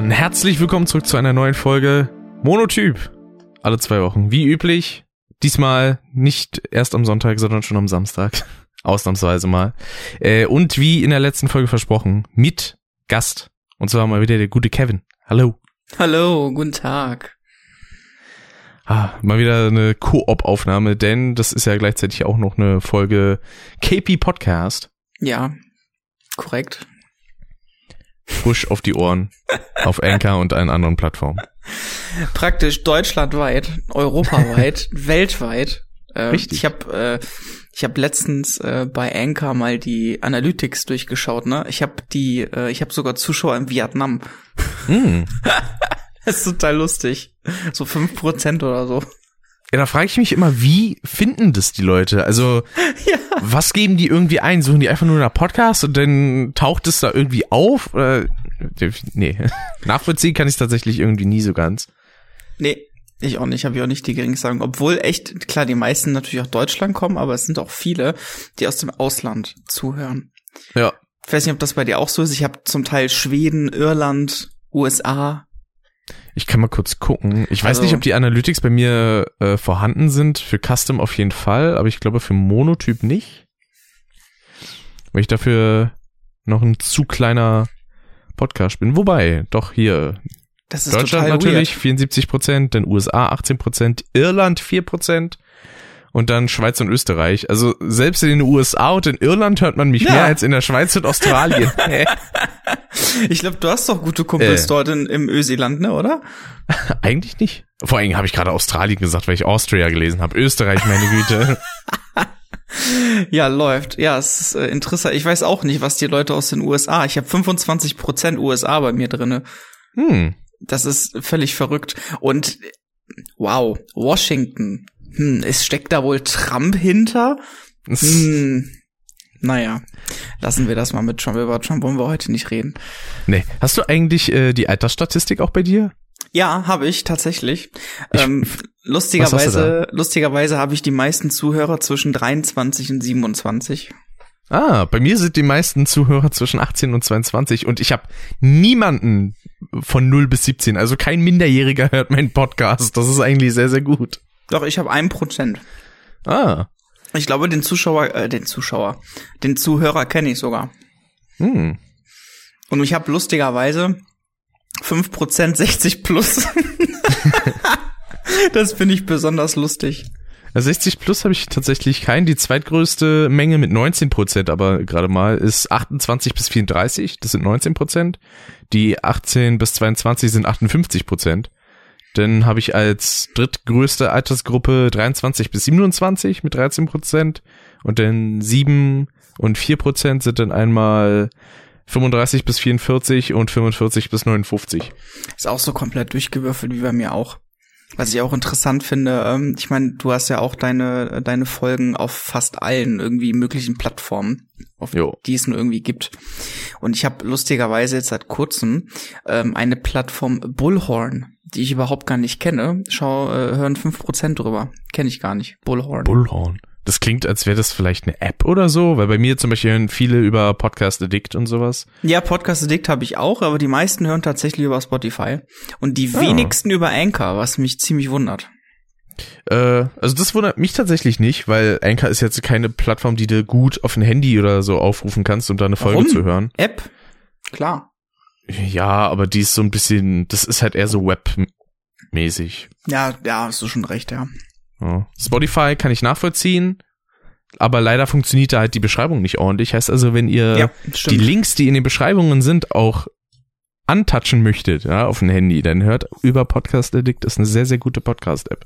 Dann herzlich willkommen zurück zu einer neuen Folge Monotyp. Alle zwei Wochen. Wie üblich. Diesmal nicht erst am Sonntag, sondern schon am Samstag. Ausnahmsweise mal. Äh, und wie in der letzten Folge versprochen, mit Gast. Und zwar mal wieder der gute Kevin. Hallo. Hallo, guten Tag. Ah, mal wieder eine Koop-Aufnahme, denn das ist ja gleichzeitig auch noch eine Folge KP Podcast. Ja, korrekt. Frisch auf die Ohren. auf Anchor und allen anderen Plattformen. Praktisch deutschlandweit, europaweit, weltweit. Äh, Richtig. Ich habe äh, ich habe letztens äh, bei Anchor mal die Analytics durchgeschaut, ne? Ich habe die äh, ich habe sogar Zuschauer in Vietnam. Hm. Das ist total lustig. So fünf Prozent oder so. Ja, da frage ich mich immer, wie finden das die Leute? Also, Ja. was geben die irgendwie ein? Suchen die einfach nur nach Podcast und dann taucht es da irgendwie auf? Oder, nee, nachvollziehen kann ich tatsächlich irgendwie nie so ganz. Nee, ich auch nicht, habe ich auch nicht die geringste Ahnung. Obwohl echt, klar, die meisten natürlich aus Deutschland kommen, aber es sind auch viele, die aus dem Ausland zuhören. Ja. Ich weiß nicht, ob das bei dir auch so ist. Ich habe zum Teil Schweden, Irland, USA. Ich kann mal kurz gucken. Ich weiß Also- nicht, ob die Analytics bei mir äh, vorhanden sind. Für Custom auf jeden Fall, aber ich glaube für Monotyp nicht. Weil ich dafür noch ein zu kleiner Podcast bin. Wobei, doch hier. Das ist Deutschland natürlich weird. 74 Prozent, dann USA 18 Prozent, Irland 4 Prozent und dann Schweiz und Österreich. Also selbst in den USA und in Irland hört man mich Ja. mehr als in der Schweiz und Australien. Ich glaube, du hast doch gute Kumpels Äh. dort in, im Öseland, ne, oder? Eigentlich nicht. Vor allem habe ich gerade Australien gesagt, weil ich Austria gelesen habe. Österreich, meine Güte. Ja, läuft. Ja, es ist äh, interessant. Ich weiß auch nicht, was die Leute aus den USA. Ich habe 25 Prozent USA bei mir drinne. Hm. Das ist völlig verrückt. Und wow, Washington. Hm, es steckt da wohl Trump hinter? Hm, naja, lassen wir das mal mit Trump. Über Trump wollen wir heute nicht reden. Nee. Hast du eigentlich äh, die Altersstatistik auch bei dir? Ja, habe ich tatsächlich. Ich- ähm, lustigerweise, lustigerweise habe ich die meisten Zuhörer zwischen 23 und 27. Ah, bei mir sind die meisten Zuhörer zwischen 18 und 22 und ich habe niemanden von 0 bis 17. Also kein Minderjähriger hört meinen Podcast. Das ist eigentlich sehr, sehr gut. Doch, ich habe ein Prozent. Ah. Ich glaube, den Zuschauer, äh, den Zuschauer, den Zuhörer kenne ich sogar. Hm. Und ich habe lustigerweise 5% 60 plus. das finde ich besonders lustig. 60 plus habe ich tatsächlich keinen. Die zweitgrößte Menge mit 19 Prozent, aber gerade mal ist 28 bis 34. Das sind 19 Prozent. Die 18 bis 22 sind 58 Prozent. Dann habe ich als drittgrößte Altersgruppe 23 bis 27 mit 13 Prozent. Und dann 7 und 4 Prozent sind dann einmal 35 bis 44 und 45 bis 59. Ist auch so komplett durchgewürfelt wie bei mir auch. Was ich auch interessant finde, ähm, ich meine, du hast ja auch deine, deine Folgen auf fast allen irgendwie möglichen Plattformen, auf Jo. die es nur irgendwie gibt. Und ich habe lustigerweise jetzt seit kurzem ähm, eine Plattform Bullhorn, die ich überhaupt gar nicht kenne. Schau, äh, hören 5% drüber. Kenne ich gar nicht. Bullhorn. Bullhorn. Das klingt, als wäre das vielleicht eine App oder so, weil bei mir zum Beispiel hören viele über Podcast Addict und sowas. Ja, Podcast Addict habe ich auch, aber die meisten hören tatsächlich über Spotify und die Ah. wenigsten über Anchor, was mich ziemlich wundert. Äh, also das wundert mich tatsächlich nicht, weil Anchor ist jetzt keine Plattform, die du gut auf ein Handy oder so aufrufen kannst, um da eine Folge Warum? zu hören. App? Klar. Ja, aber die ist so ein bisschen, das ist halt eher so webmäßig. Ja, ja, hast du schon recht, ja. Ja. Spotify kann ich nachvollziehen, aber leider funktioniert da halt die Beschreibung nicht ordentlich. Heißt also, wenn ihr ja, die. Links, die in den Beschreibungen sind, auch antatschen möchtet, ja, auf dem Handy, dann hört über Podcast Addict, ist eine sehr, sehr gute Podcast-App.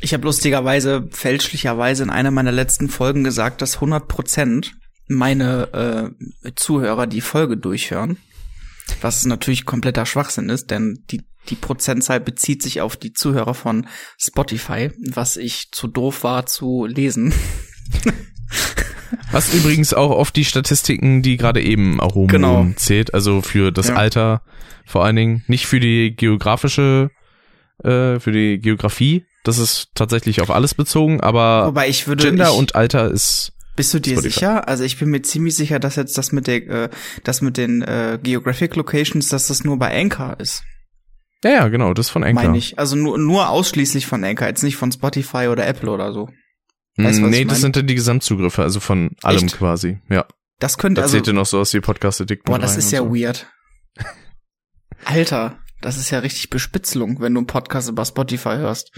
Ich habe lustigerweise, fälschlicherweise in einer meiner letzten Folgen gesagt, dass 100% meine äh, Zuhörer die Folge durchhören. Was natürlich kompletter Schwachsinn ist, denn die, die Prozentzahl bezieht sich auf die Zuhörer von Spotify, was ich zu doof war zu lesen. Was übrigens auch auf die Statistiken, die gerade eben erhoben Genau. zählt, also für das Ja. Alter vor allen Dingen, nicht für die geografische, äh, für die Geografie, das ist tatsächlich auf alles bezogen, aber Wobei ich würde Gender ich, und Alter ist Bist du dir Spotify. sicher? Also ich bin mir ziemlich sicher, dass jetzt das mit der, äh, das mit den äh, Geographic Locations, dass das nur bei Anchor ist. Ja, ja, genau, das ist von Anchor. Meine ich. Also nur, nur ausschließlich von Anchor, jetzt nicht von Spotify oder Apple oder so. Weißt du, was nee, das sind dann die Gesamtzugriffe, also von allem Echt? quasi. Ja. Das könnte Da also. zählt ja noch so aus wie Podcast Addict. Boah, das ist ja so. weird. Alter, das ist ja richtig Bespitzelung, wenn du einen Podcast über Spotify hörst.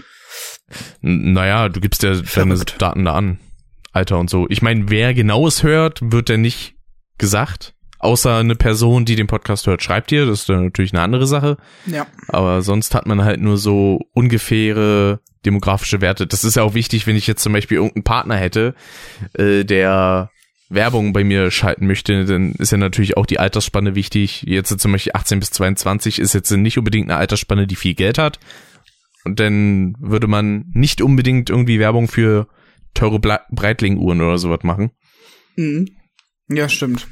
N- Naja, du gibst ja deine. Daten da an. Alter und so. Ich meine, wer genau es hört, wird ja nicht gesagt. Außer eine Person, die den Podcast hört, schreibt dir. Das ist dann natürlich eine andere Sache. Ja. Aber sonst hat man halt nur so ungefähre demografische Werte. Das ist ja auch wichtig, wenn ich jetzt zum Beispiel irgendeinen Partner hätte, äh, der Werbung bei mir schalten möchte, dann ist ja natürlich auch die Altersspanne wichtig. Jetzt zum Beispiel 18 bis 22 ist jetzt nicht unbedingt eine Altersspanne, die viel Geld hat. Und dann würde man nicht unbedingt irgendwie Werbung für teure Breitling-Uhren oder sowas machen. Mhm. Ja, stimmt.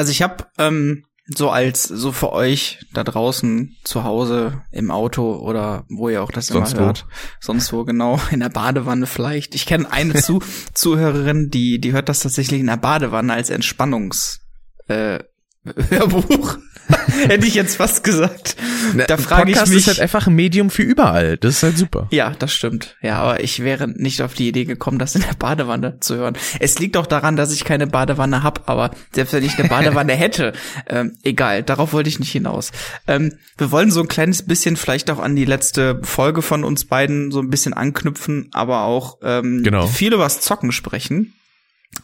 Also ich habe ähm, so als so für euch da draußen zu Hause im Auto oder wo ihr auch das Sonst immer wo. hört, sonst wo genau in der Badewanne vielleicht. Ich kenne eine zu Zuhörerin, die die hört das tatsächlich in der Badewanne als Entspannungs äh, Hörbuch. Hätte ich jetzt fast gesagt. Da frage ich mich. ist halt einfach ein Medium für überall. Das ist halt super. Ja, das stimmt. Ja, aber ich wäre nicht auf die Idee gekommen, das in der Badewanne zu hören. Es liegt auch daran, dass ich keine Badewanne hab, aber selbst wenn ich eine Badewanne hätte, ähm, egal, darauf wollte ich nicht hinaus. Ähm, wir wollen so ein kleines bisschen vielleicht auch an die letzte Folge von uns beiden so ein bisschen anknüpfen, aber auch ähm, Genau. viel über das Zocken sprechen.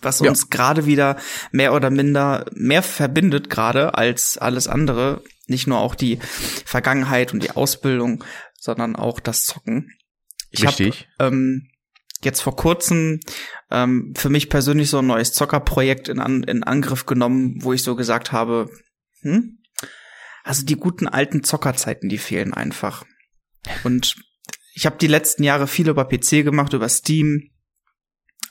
Was Ja. uns gerade wieder mehr oder minder mehr verbindet gerade als alles andere. Nicht nur auch die Vergangenheit und die Ausbildung, sondern auch das Zocken. Ich habe ähm, jetzt vor kurzem ähm, für mich persönlich so ein neues Zockerprojekt in, an, in Angriff genommen, wo ich so gesagt habe, hm? also die guten alten Zockerzeiten, die fehlen einfach. Und ich habe die letzten Jahre viel über PC gemacht, über Steam,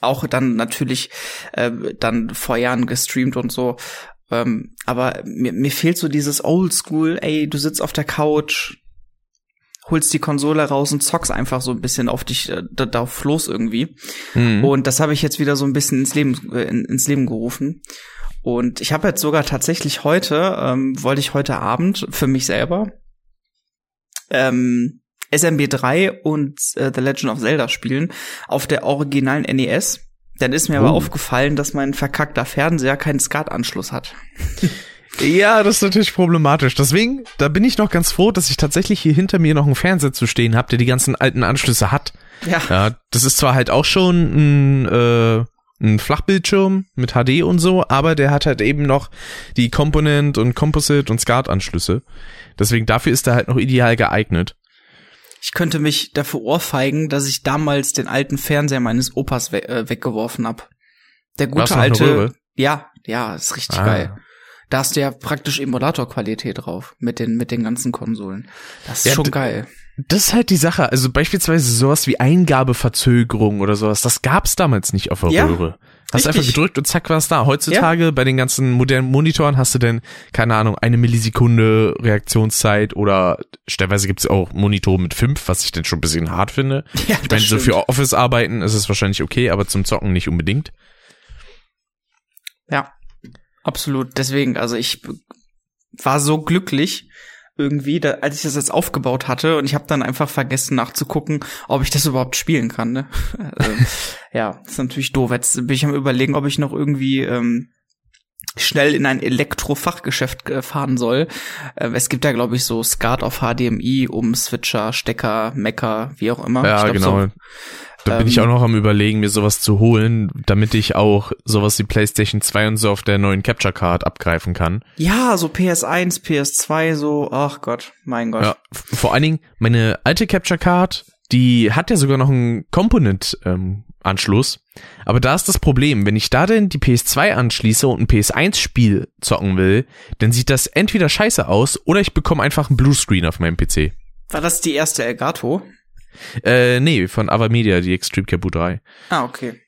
auch dann natürlich äh, dann vor Jahren gestreamt und so. Ähm, aber mir, mir fehlt so dieses Oldschool, ey, du sitzt auf der Couch, holst die Konsole raus und zockst einfach so ein bisschen auf dich äh, da, darauf los irgendwie. Mhm. Und das habe ich jetzt wieder so ein bisschen ins Leben äh, in, ins Leben gerufen. Und ich habe jetzt sogar tatsächlich heute ähm, wollte ich heute Abend für mich selber ähm, SMB3 und äh, The Legend of Zelda spielen auf der originalen NES. Dann ist mir aber Oh. aufgefallen, dass mein verkackter Fernseher keinen SCART-Anschluss hat. Ja, das ist natürlich problematisch. Deswegen, da bin ich noch ganz froh, dass ich tatsächlich hier hinter mir noch einen Fernseher zu stehen habe, der die ganzen alten Anschlüsse hat. Ja. Ja, das ist zwar halt auch schon ein, äh, ein Flachbildschirm mit HD und so, aber der hat halt eben noch die Component und Composite und SCART-Anschlüsse. Deswegen dafür ist er halt noch ideal geeignet. Ich könnte mich dafür ohrfeigen, dass ich damals den alten Fernseher meines Opas we äh, weggeworfen hab. Der gute alte. Ja, ja, ist richtig Ah. geil. Da hast du ja praktisch Emulator-Qualität drauf mit den mit den ganzen Konsolen. Das ist Ja, schon geil. Das ist halt die Sache. Also beispielsweise sowas wie Eingabeverzögerung oder sowas, das gab's damals nicht auf der Ja, Röhre. Hast richtig. einfach gedrückt und zack war's da. Heutzutage bei den ganzen modernen Monitoren hast du denn, keine Ahnung, eine Millisekunde Reaktionszeit oder stellenweise gibt's auch Monitore mit fünf, was ich denn schon ein bisschen hart finde. Ja, Ich meine, so für Office-Arbeiten ist es wahrscheinlich okay, aber zum Zocken nicht unbedingt. Ja, absolut. Deswegen, also ich war so glücklich irgendwie, da, als ich das jetzt aufgebaut hatte und ich habe dann einfach vergessen nachzugucken, ob ich das überhaupt spielen kann. Ne? ähm, ja, ist natürlich doof. Jetzt bin ich am überlegen, ob ich noch irgendwie ähm, schnell in ein Elektrofachgeschäft äh, fahren soll. Äh, es gibt ja, glaube ich, so SCART auf HDMI, um Switcher, Stecker, Mecker, wie auch immer. Ja, glaub, genau. So, da bin ähm, ich auch noch am überlegen, mir sowas zu holen, damit ich auch sowas wie PlayStation 2 und so auf der neuen Capture Card abgreifen kann. ja, so PS1, PS2, so, ach Gott, mein Gott. Ja, vor allen Dingen, meine alte Capture Card, die hat ja sogar noch einen Component-Anschluss. Aber da ist das Problem, wenn ich da denn die PS2 anschließe und ein PS1-Spiel zocken will, dann sieht das entweder scheiße aus oder ich bekomme einfach einen Bluescreen auf meinem PC. War das die erste Elgato? Äh, nee, von Avamedia, die Extreme Cabu 3. Ah, okay.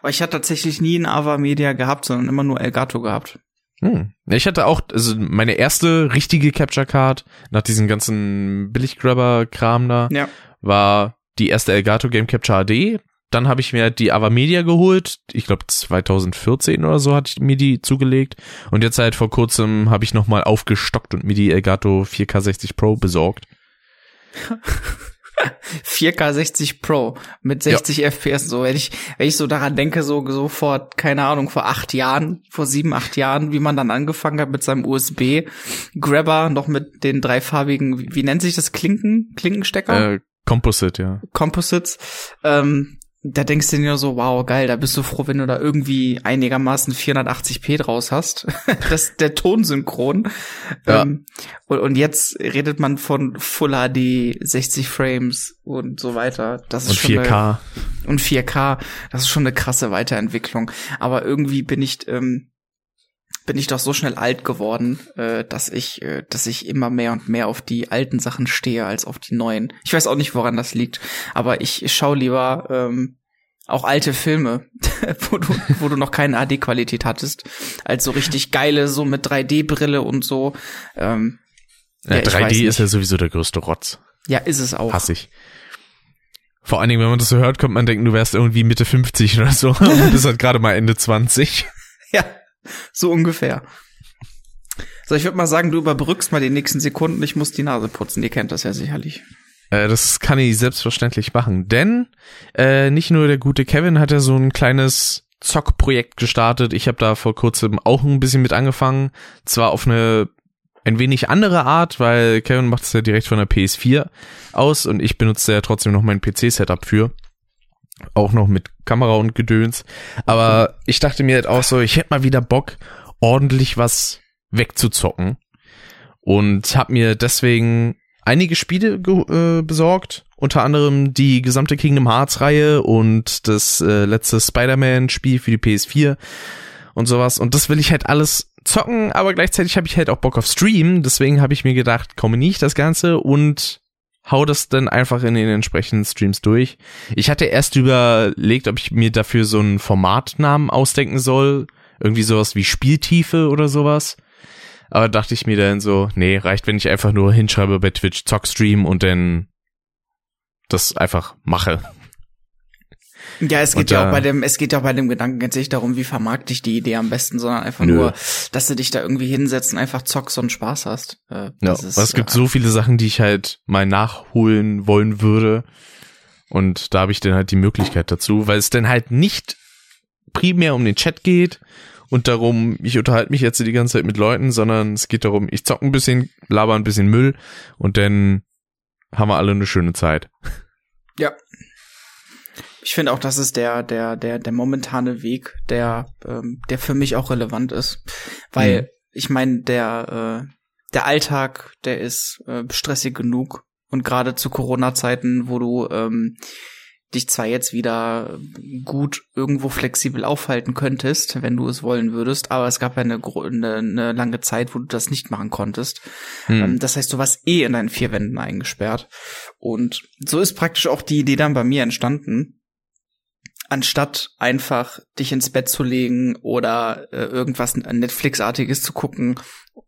Aber ich hatte tatsächlich nie ein Ava Media gehabt, sondern immer nur Elgato gehabt. Hm. Ich hatte auch, also meine erste richtige Capture Card nach diesem ganzen Billiggrabber-Kram da, Ja. war die erste Elgato Game Capture HD. Dann habe ich mir die Avamedia geholt. Ich glaube 2014 oder so hatte ich mir die zugelegt. Und jetzt halt vor kurzem habe ich nochmal aufgestockt und mir die Elgato 4K60 Pro besorgt. 4K 60 Pro mit 60 ja. FPS. So, wenn ich, wenn ich so daran denke, so, so vor, keine Ahnung, vor acht Jahren, vor sieben, acht Jahren, wie man dann angefangen hat mit seinem USB-Grabber, noch mit den dreifarbigen, wie, wie nennt sich das, Klinken, Klinkenstecker? Äh, Composite, ja. Composites. Ähm, da denkst du dir nur so, wow, geil, da bist du froh, wenn du da irgendwie einigermaßen 480p draus hast. das ist der Tonsynchron. Ja. Ähm, und, und, jetzt redet man von Full HD, 60 Frames und so weiter. Das ist und schon 4K. Eine, und 4K, das ist schon eine krasse Weiterentwicklung. Aber irgendwie bin ich, ähm, bin ich doch so schnell alt geworden, äh, dass ich, äh, dass ich immer mehr und mehr auf die alten Sachen stehe als auf die neuen. Ich weiß auch nicht, woran das liegt, aber ich, ich schaue lieber ähm, auch alte Filme, wo du, wo du noch keine AD-Qualität hattest, als so richtig geile, so mit 3D-Brille und so. Ähm, ja, ja 3D ist ja sowieso der größte Rotz. Ja, ist es auch. Hass ich. Vor allen Dingen, wenn man das so hört, kommt man denken, du wärst irgendwie Mitte 50 oder so und bist halt gerade mal Ende 20. Ja, so ungefähr. So, ich würde mal sagen, du überbrückst mal die nächsten Sekunden. Ich muss die Nase putzen. Ihr kennt das ja sicherlich. Äh, das kann ich selbstverständlich machen, denn äh, nicht nur der gute Kevin hat ja so ein kleines Zockprojekt gestartet. Ich habe da vor kurzem auch ein bisschen mit angefangen. Zwar auf eine ein wenig andere Art, weil Kevin macht es ja direkt von der PS4 aus und ich benutze ja trotzdem noch mein PC-Setup für. Auch noch mit Kamera und Gedöns. Aber ich dachte mir halt auch so, ich hätte mal wieder Bock, ordentlich was wegzuzocken. Und habe mir deswegen einige Spiele äh, besorgt. Unter anderem die gesamte Kingdom Hearts Reihe und das äh, letzte Spider-Man Spiel für die PS4 und sowas. Und das will ich halt alles zocken, aber gleichzeitig habe ich halt auch Bock auf Stream. Deswegen habe ich mir gedacht, komme nicht das Ganze und hau das dann einfach in den entsprechenden Streams durch. Ich hatte erst überlegt, ob ich mir dafür so einen Formatnamen ausdenken soll. Irgendwie sowas wie Spieltiefe oder sowas. Aber dachte ich mir dann so, nee, reicht, wenn ich einfach nur hinschreibe bei Twitch Zockstream und dann das einfach mache. Ja, es geht und, ja auch bei dem, es geht ja auch bei dem Gedanken jetzt nicht darum, wie vermarkte ich die Idee am besten, sondern einfach nö. nur, dass du dich da irgendwie hinsetzt und einfach zockst und Spaß hast. Äh, ja, ist, es gibt äh, so viele Sachen, die ich halt mal nachholen wollen würde. Und da habe ich dann halt die Möglichkeit dazu, weil es dann halt nicht primär um den Chat geht und darum, ich unterhalte mich jetzt die ganze Zeit mit Leuten, sondern es geht darum, ich zock ein bisschen, laber ein bisschen Müll und dann haben wir alle eine schöne Zeit. Ja, ich finde auch, das ist der, der, der, der momentane Weg, der, ähm, der für mich auch relevant ist. Weil, mhm. ich meine, der, äh, der Alltag, der ist äh, stressig genug. Und gerade zu Corona-Zeiten, wo du ähm, dich zwar jetzt wieder gut irgendwo flexibel aufhalten könntest, wenn du es wollen würdest, aber es gab ja eine, eine, eine lange Zeit, wo du das nicht machen konntest. Hm. Das heißt, du warst eh in deinen vier Wänden eingesperrt. Und so ist praktisch auch die Idee dann bei mir entstanden, anstatt einfach dich ins Bett zu legen oder äh, irgendwas Netflix-artiges zu gucken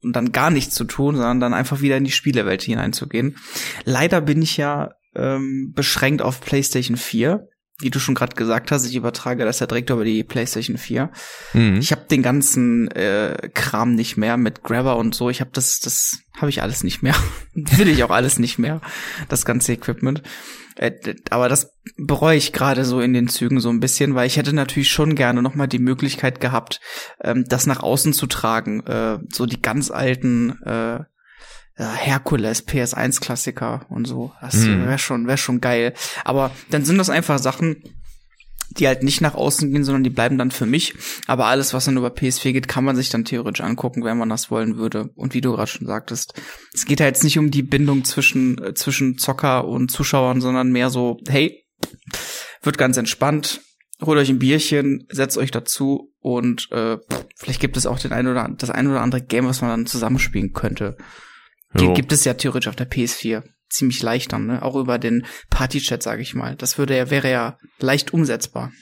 und dann gar nichts zu tun, sondern dann einfach wieder in die Spielewelt hineinzugehen. Leider bin ich ja ähm, beschränkt auf PlayStation 4. Wie du schon gerade gesagt hast, ich übertrage das ja direkt über die PlayStation 4. Mhm. Ich habe den ganzen äh, Kram nicht mehr mit Grabber und so. Ich habe das, das habe ich alles nicht mehr. Will ich auch alles nicht mehr. Das ganze Equipment. Äh, aber das bereue ich gerade so in den Zügen so ein bisschen, weil ich hätte natürlich schon gerne noch mal die Möglichkeit gehabt, ähm, das nach außen zu tragen. Äh, so die ganz alten äh, Herkules, PS1-Klassiker und so. Das hm. wäre schon, wäre schon geil. Aber dann sind das einfach Sachen, die halt nicht nach außen gehen, sondern die bleiben dann für mich. Aber alles, was dann über PS4 geht, kann man sich dann theoretisch angucken, wenn man das wollen würde. Und wie du gerade schon sagtest, es geht ja jetzt nicht um die Bindung zwischen, äh, zwischen Zocker und Zuschauern, sondern mehr so, hey, wird ganz entspannt, holt euch ein Bierchen, setzt euch dazu und äh, vielleicht gibt es auch den ein oder das ein oder andere Game, was man dann zusammenspielen könnte. Jo. Gibt es ja theoretisch auf der PS4 ziemlich leicht dann, ne? Auch über den Partychat, sage ich mal. Das würde ja, wäre ja leicht umsetzbar.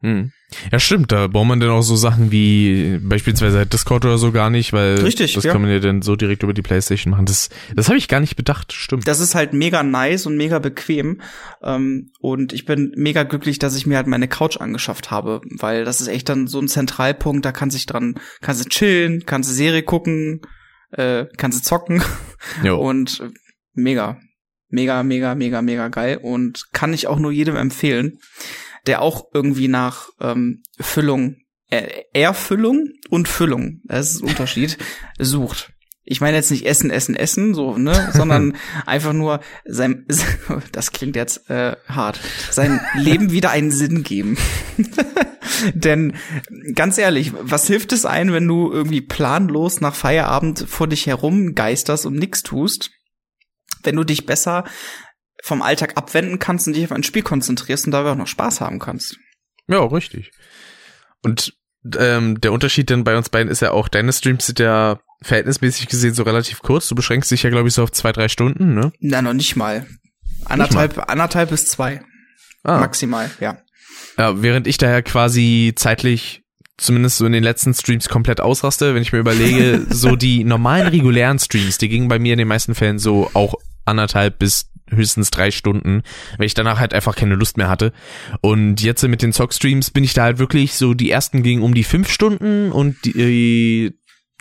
Hm. Ja, stimmt, da braucht man dann auch so Sachen wie beispielsweise Discord oder so gar nicht, weil Richtig, das ja. kann man ja dann so direkt über die Playstation machen. Das, das habe ich gar nicht bedacht, stimmt. Das ist halt mega nice und mega bequem. Ähm, und ich bin mega glücklich, dass ich mir halt meine Couch angeschafft habe, weil das ist echt dann so ein Zentralpunkt, da kannst du dich dran, kannst du chillen, kannst du Serie gucken, äh, kannst du zocken Jo. und äh, mega, mega, mega, mega, mega geil und kann ich auch nur jedem empfehlen, der auch irgendwie nach ähm, Füllung, äh, Erfüllung und Füllung, das ist ein Unterschied, sucht. Ich meine jetzt nicht Essen, Essen, Essen, so, ne, sondern einfach nur sein, das klingt jetzt äh, hart, sein Leben wieder einen Sinn geben. Denn ganz ehrlich, was hilft es ein, wenn du irgendwie planlos nach Feierabend vor dich herum geisterst und nix tust, wenn du dich besser vom Alltag abwenden kannst und dich auf ein Spiel konzentrierst und dabei auch noch Spaß haben kannst. Ja, richtig. Und ähm, der Unterschied denn bei uns beiden ist ja auch, deine Streams sind ja verhältnismäßig gesehen so relativ kurz. Du beschränkst dich ja, glaube ich, so auf zwei, drei Stunden, ne? Na, noch nicht mal. Anderthalb, anderthalb bis zwei. Ah. Maximal, ja. Ja, während ich daher quasi zeitlich zumindest so in den letzten Streams komplett ausraste, wenn ich mir überlege, so die normalen regulären Streams, die gingen bei mir in den meisten Fällen so auch anderthalb bis höchstens drei Stunden, weil ich danach halt einfach keine Lust mehr hatte. Und jetzt mit den Zock-Streams bin ich da halt wirklich so, die ersten gingen um die fünf Stunden und die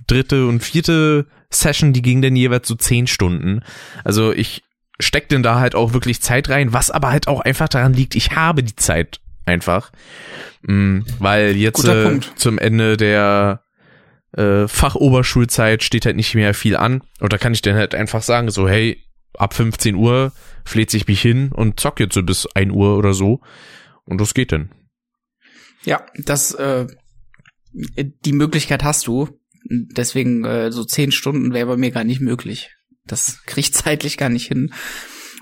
dritte und vierte Session, die ging dann jeweils so zehn Stunden. Also ich steck denn da halt auch wirklich Zeit rein, was aber halt auch einfach daran liegt, ich habe die Zeit einfach. Mm, weil jetzt äh, zum Ende der äh, Fachoberschulzeit steht halt nicht mehr viel an. Und da kann ich dann halt einfach sagen, so, hey, ab 15 Uhr fleht sich mich hin und zock jetzt so bis 1 Uhr oder so. Und das geht dann. Ja, das, äh, die Möglichkeit hast du. Deswegen äh, so zehn Stunden wäre bei mir gar nicht möglich. Das kriegt zeitlich gar nicht hin.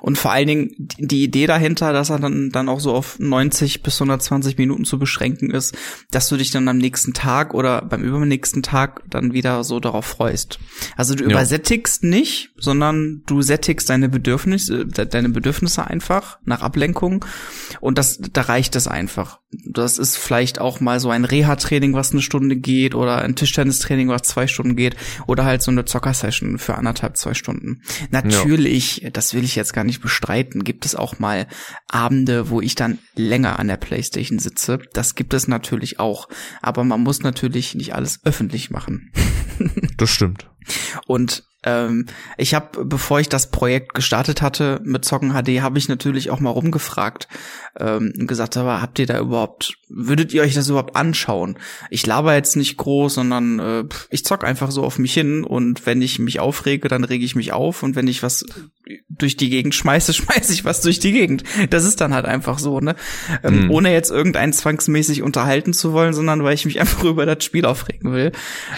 Und vor allen Dingen die Idee dahinter, dass er dann, dann auch so auf 90 bis 120 Minuten zu beschränken ist, dass du dich dann am nächsten Tag oder beim übernächsten Tag dann wieder so darauf freust. Also du Ja. übersättigst nicht, sondern du sättigst deine Bedürfnisse, de- deine Bedürfnisse einfach nach Ablenkung und das, da reicht es einfach. Das ist vielleicht auch mal so ein Reha-Training, was eine Stunde geht oder ein Tischtennistraining, was zwei Stunden geht oder halt so eine Zocker-Session für anderthalb, zwei Stunden. Natürlich, das will ich jetzt gar nicht bestreiten, gibt es auch mal Abende, wo ich dann länger an der Playstation sitze. Das gibt es natürlich auch. Aber man muss natürlich nicht alles öffentlich machen. Das stimmt. Und ähm, ich habe, bevor ich das Projekt gestartet hatte mit Zocken HD, habe ich natürlich auch mal rumgefragt ähm, gesagt, aber habt ihr da überhaupt, würdet ihr euch das überhaupt anschauen? Ich laber jetzt nicht groß, sondern äh, ich zock einfach so auf mich hin und wenn ich mich aufrege, dann rege ich mich auf und wenn ich was durch die Gegend schmeiße, schmeiße ich was durch die Gegend. Das ist dann halt einfach so, ne? Ähm, Mhm. Ohne jetzt irgendeinen zwangsmäßig unterhalten zu wollen, sondern weil ich mich einfach über das Spiel aufregen will.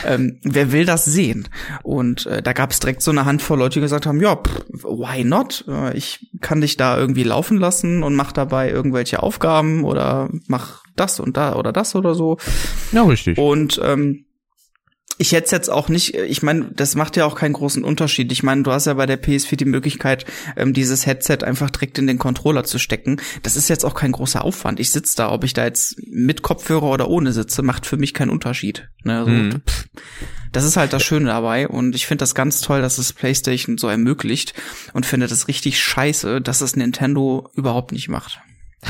Ähm, wer will das sehen? Und äh, da gab es direkt so eine Handvoll Leute, die gesagt haben, ja, pff, why not? Äh, ich kann dich da irgendwie laufen lassen und mach dabei irgendwelche Aufgaben oder mach das und da oder das oder so. Ja, richtig. Und ähm, ich hätte jetzt auch nicht, ich meine, das macht ja auch keinen großen Unterschied. Ich meine, du hast ja bei der PS4 die Möglichkeit, ähm, dieses Headset einfach direkt in den Controller zu stecken. Das ist jetzt auch kein großer Aufwand. Ich sitze da, ob ich da jetzt mit Kopfhörer oder ohne sitze, macht für mich keinen Unterschied. Ne? So, Mhm. pff. Das ist halt das Schöne dabei und ich finde das ganz toll, dass es PlayStation so ermöglicht und finde das richtig scheiße, dass es Nintendo überhaupt nicht macht.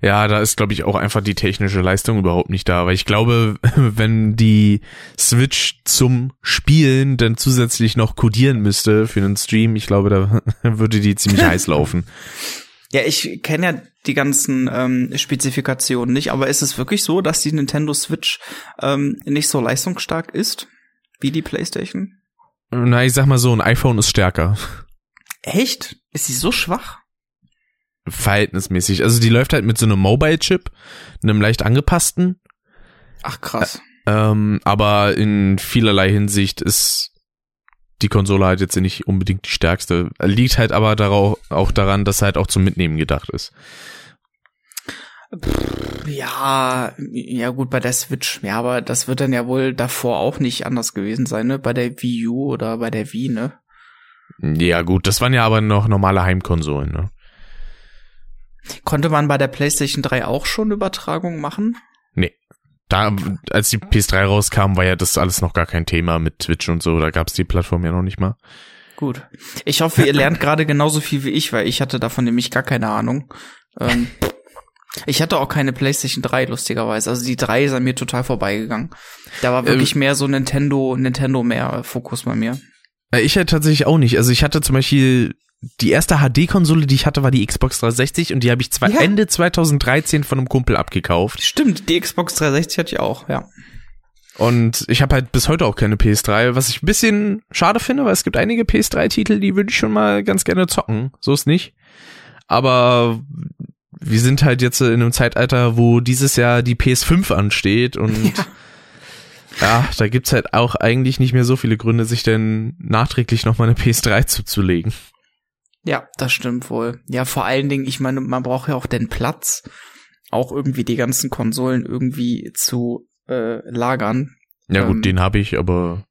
Ja, da ist, glaube ich, auch einfach die technische Leistung überhaupt nicht da. Weil ich glaube, wenn die Switch zum Spielen dann zusätzlich noch codieren müsste für einen Stream, ich glaube, da würde die ziemlich heiß laufen. Ja, ich kenne ja die ganzen ähm, Spezifikationen nicht, aber ist es wirklich so, dass die Nintendo Switch ähm, nicht so leistungsstark ist wie die PlayStation? Na, ich sag mal so, ein iPhone ist stärker. Echt? Ist sie so schwach? Verhältnismäßig. Also die läuft halt mit so einem Mobile-Chip, einem leicht angepassten. Ach krass. Ähm, aber in vielerlei Hinsicht ist die Konsole halt jetzt nicht unbedingt die stärkste. Liegt halt aber darauf, auch daran, dass halt auch zum Mitnehmen gedacht ist. Ja, ja gut, bei der Switch. Ja, aber das wird dann ja wohl davor auch nicht anders gewesen sein, ne? Bei der Wii U oder bei der Wii, ne? Ja gut, das waren ja aber noch normale Heimkonsolen, ne? Konnte man bei der PlayStation 3 auch schon Übertragung machen? Nee. Da, als die PS3 rauskam, war ja das alles noch gar kein Thema mit Twitch und so. Da gab's die Plattform ja noch nicht mal. Gut. Ich hoffe, ihr lernt gerade genauso viel wie ich, weil ich hatte davon nämlich gar keine Ahnung. Ähm, ich hatte auch keine PlayStation 3, lustigerweise. Also die 3 ist an mir total vorbeigegangen. Da war wirklich ähm, mehr so Nintendo, Nintendo mehr Fokus bei mir. Ich hätte tatsächlich auch nicht. Also ich hatte zum Beispiel die erste HD-Konsole, die ich hatte, war die Xbox 360 und die habe ich zwei, ja. Ende 2013 von einem Kumpel abgekauft. Stimmt, die Xbox 360 hatte ich auch, ja. Und ich habe halt bis heute auch keine PS3, was ich ein bisschen schade finde, weil es gibt einige PS3-Titel, die würde ich schon mal ganz gerne zocken. So ist nicht. Aber wir sind halt jetzt in einem Zeitalter, wo dieses Jahr die PS5 ansteht und ja. ja, da gibt's halt auch eigentlich nicht mehr so viele Gründe, sich denn nachträglich nochmal eine PS3 zuzulegen. Ja, das stimmt wohl. Ja, vor allen Dingen, ich meine, man braucht ja auch den Platz, auch irgendwie die ganzen Konsolen irgendwie zu äh, lagern. Ja gut, ähm, den habe ich, aber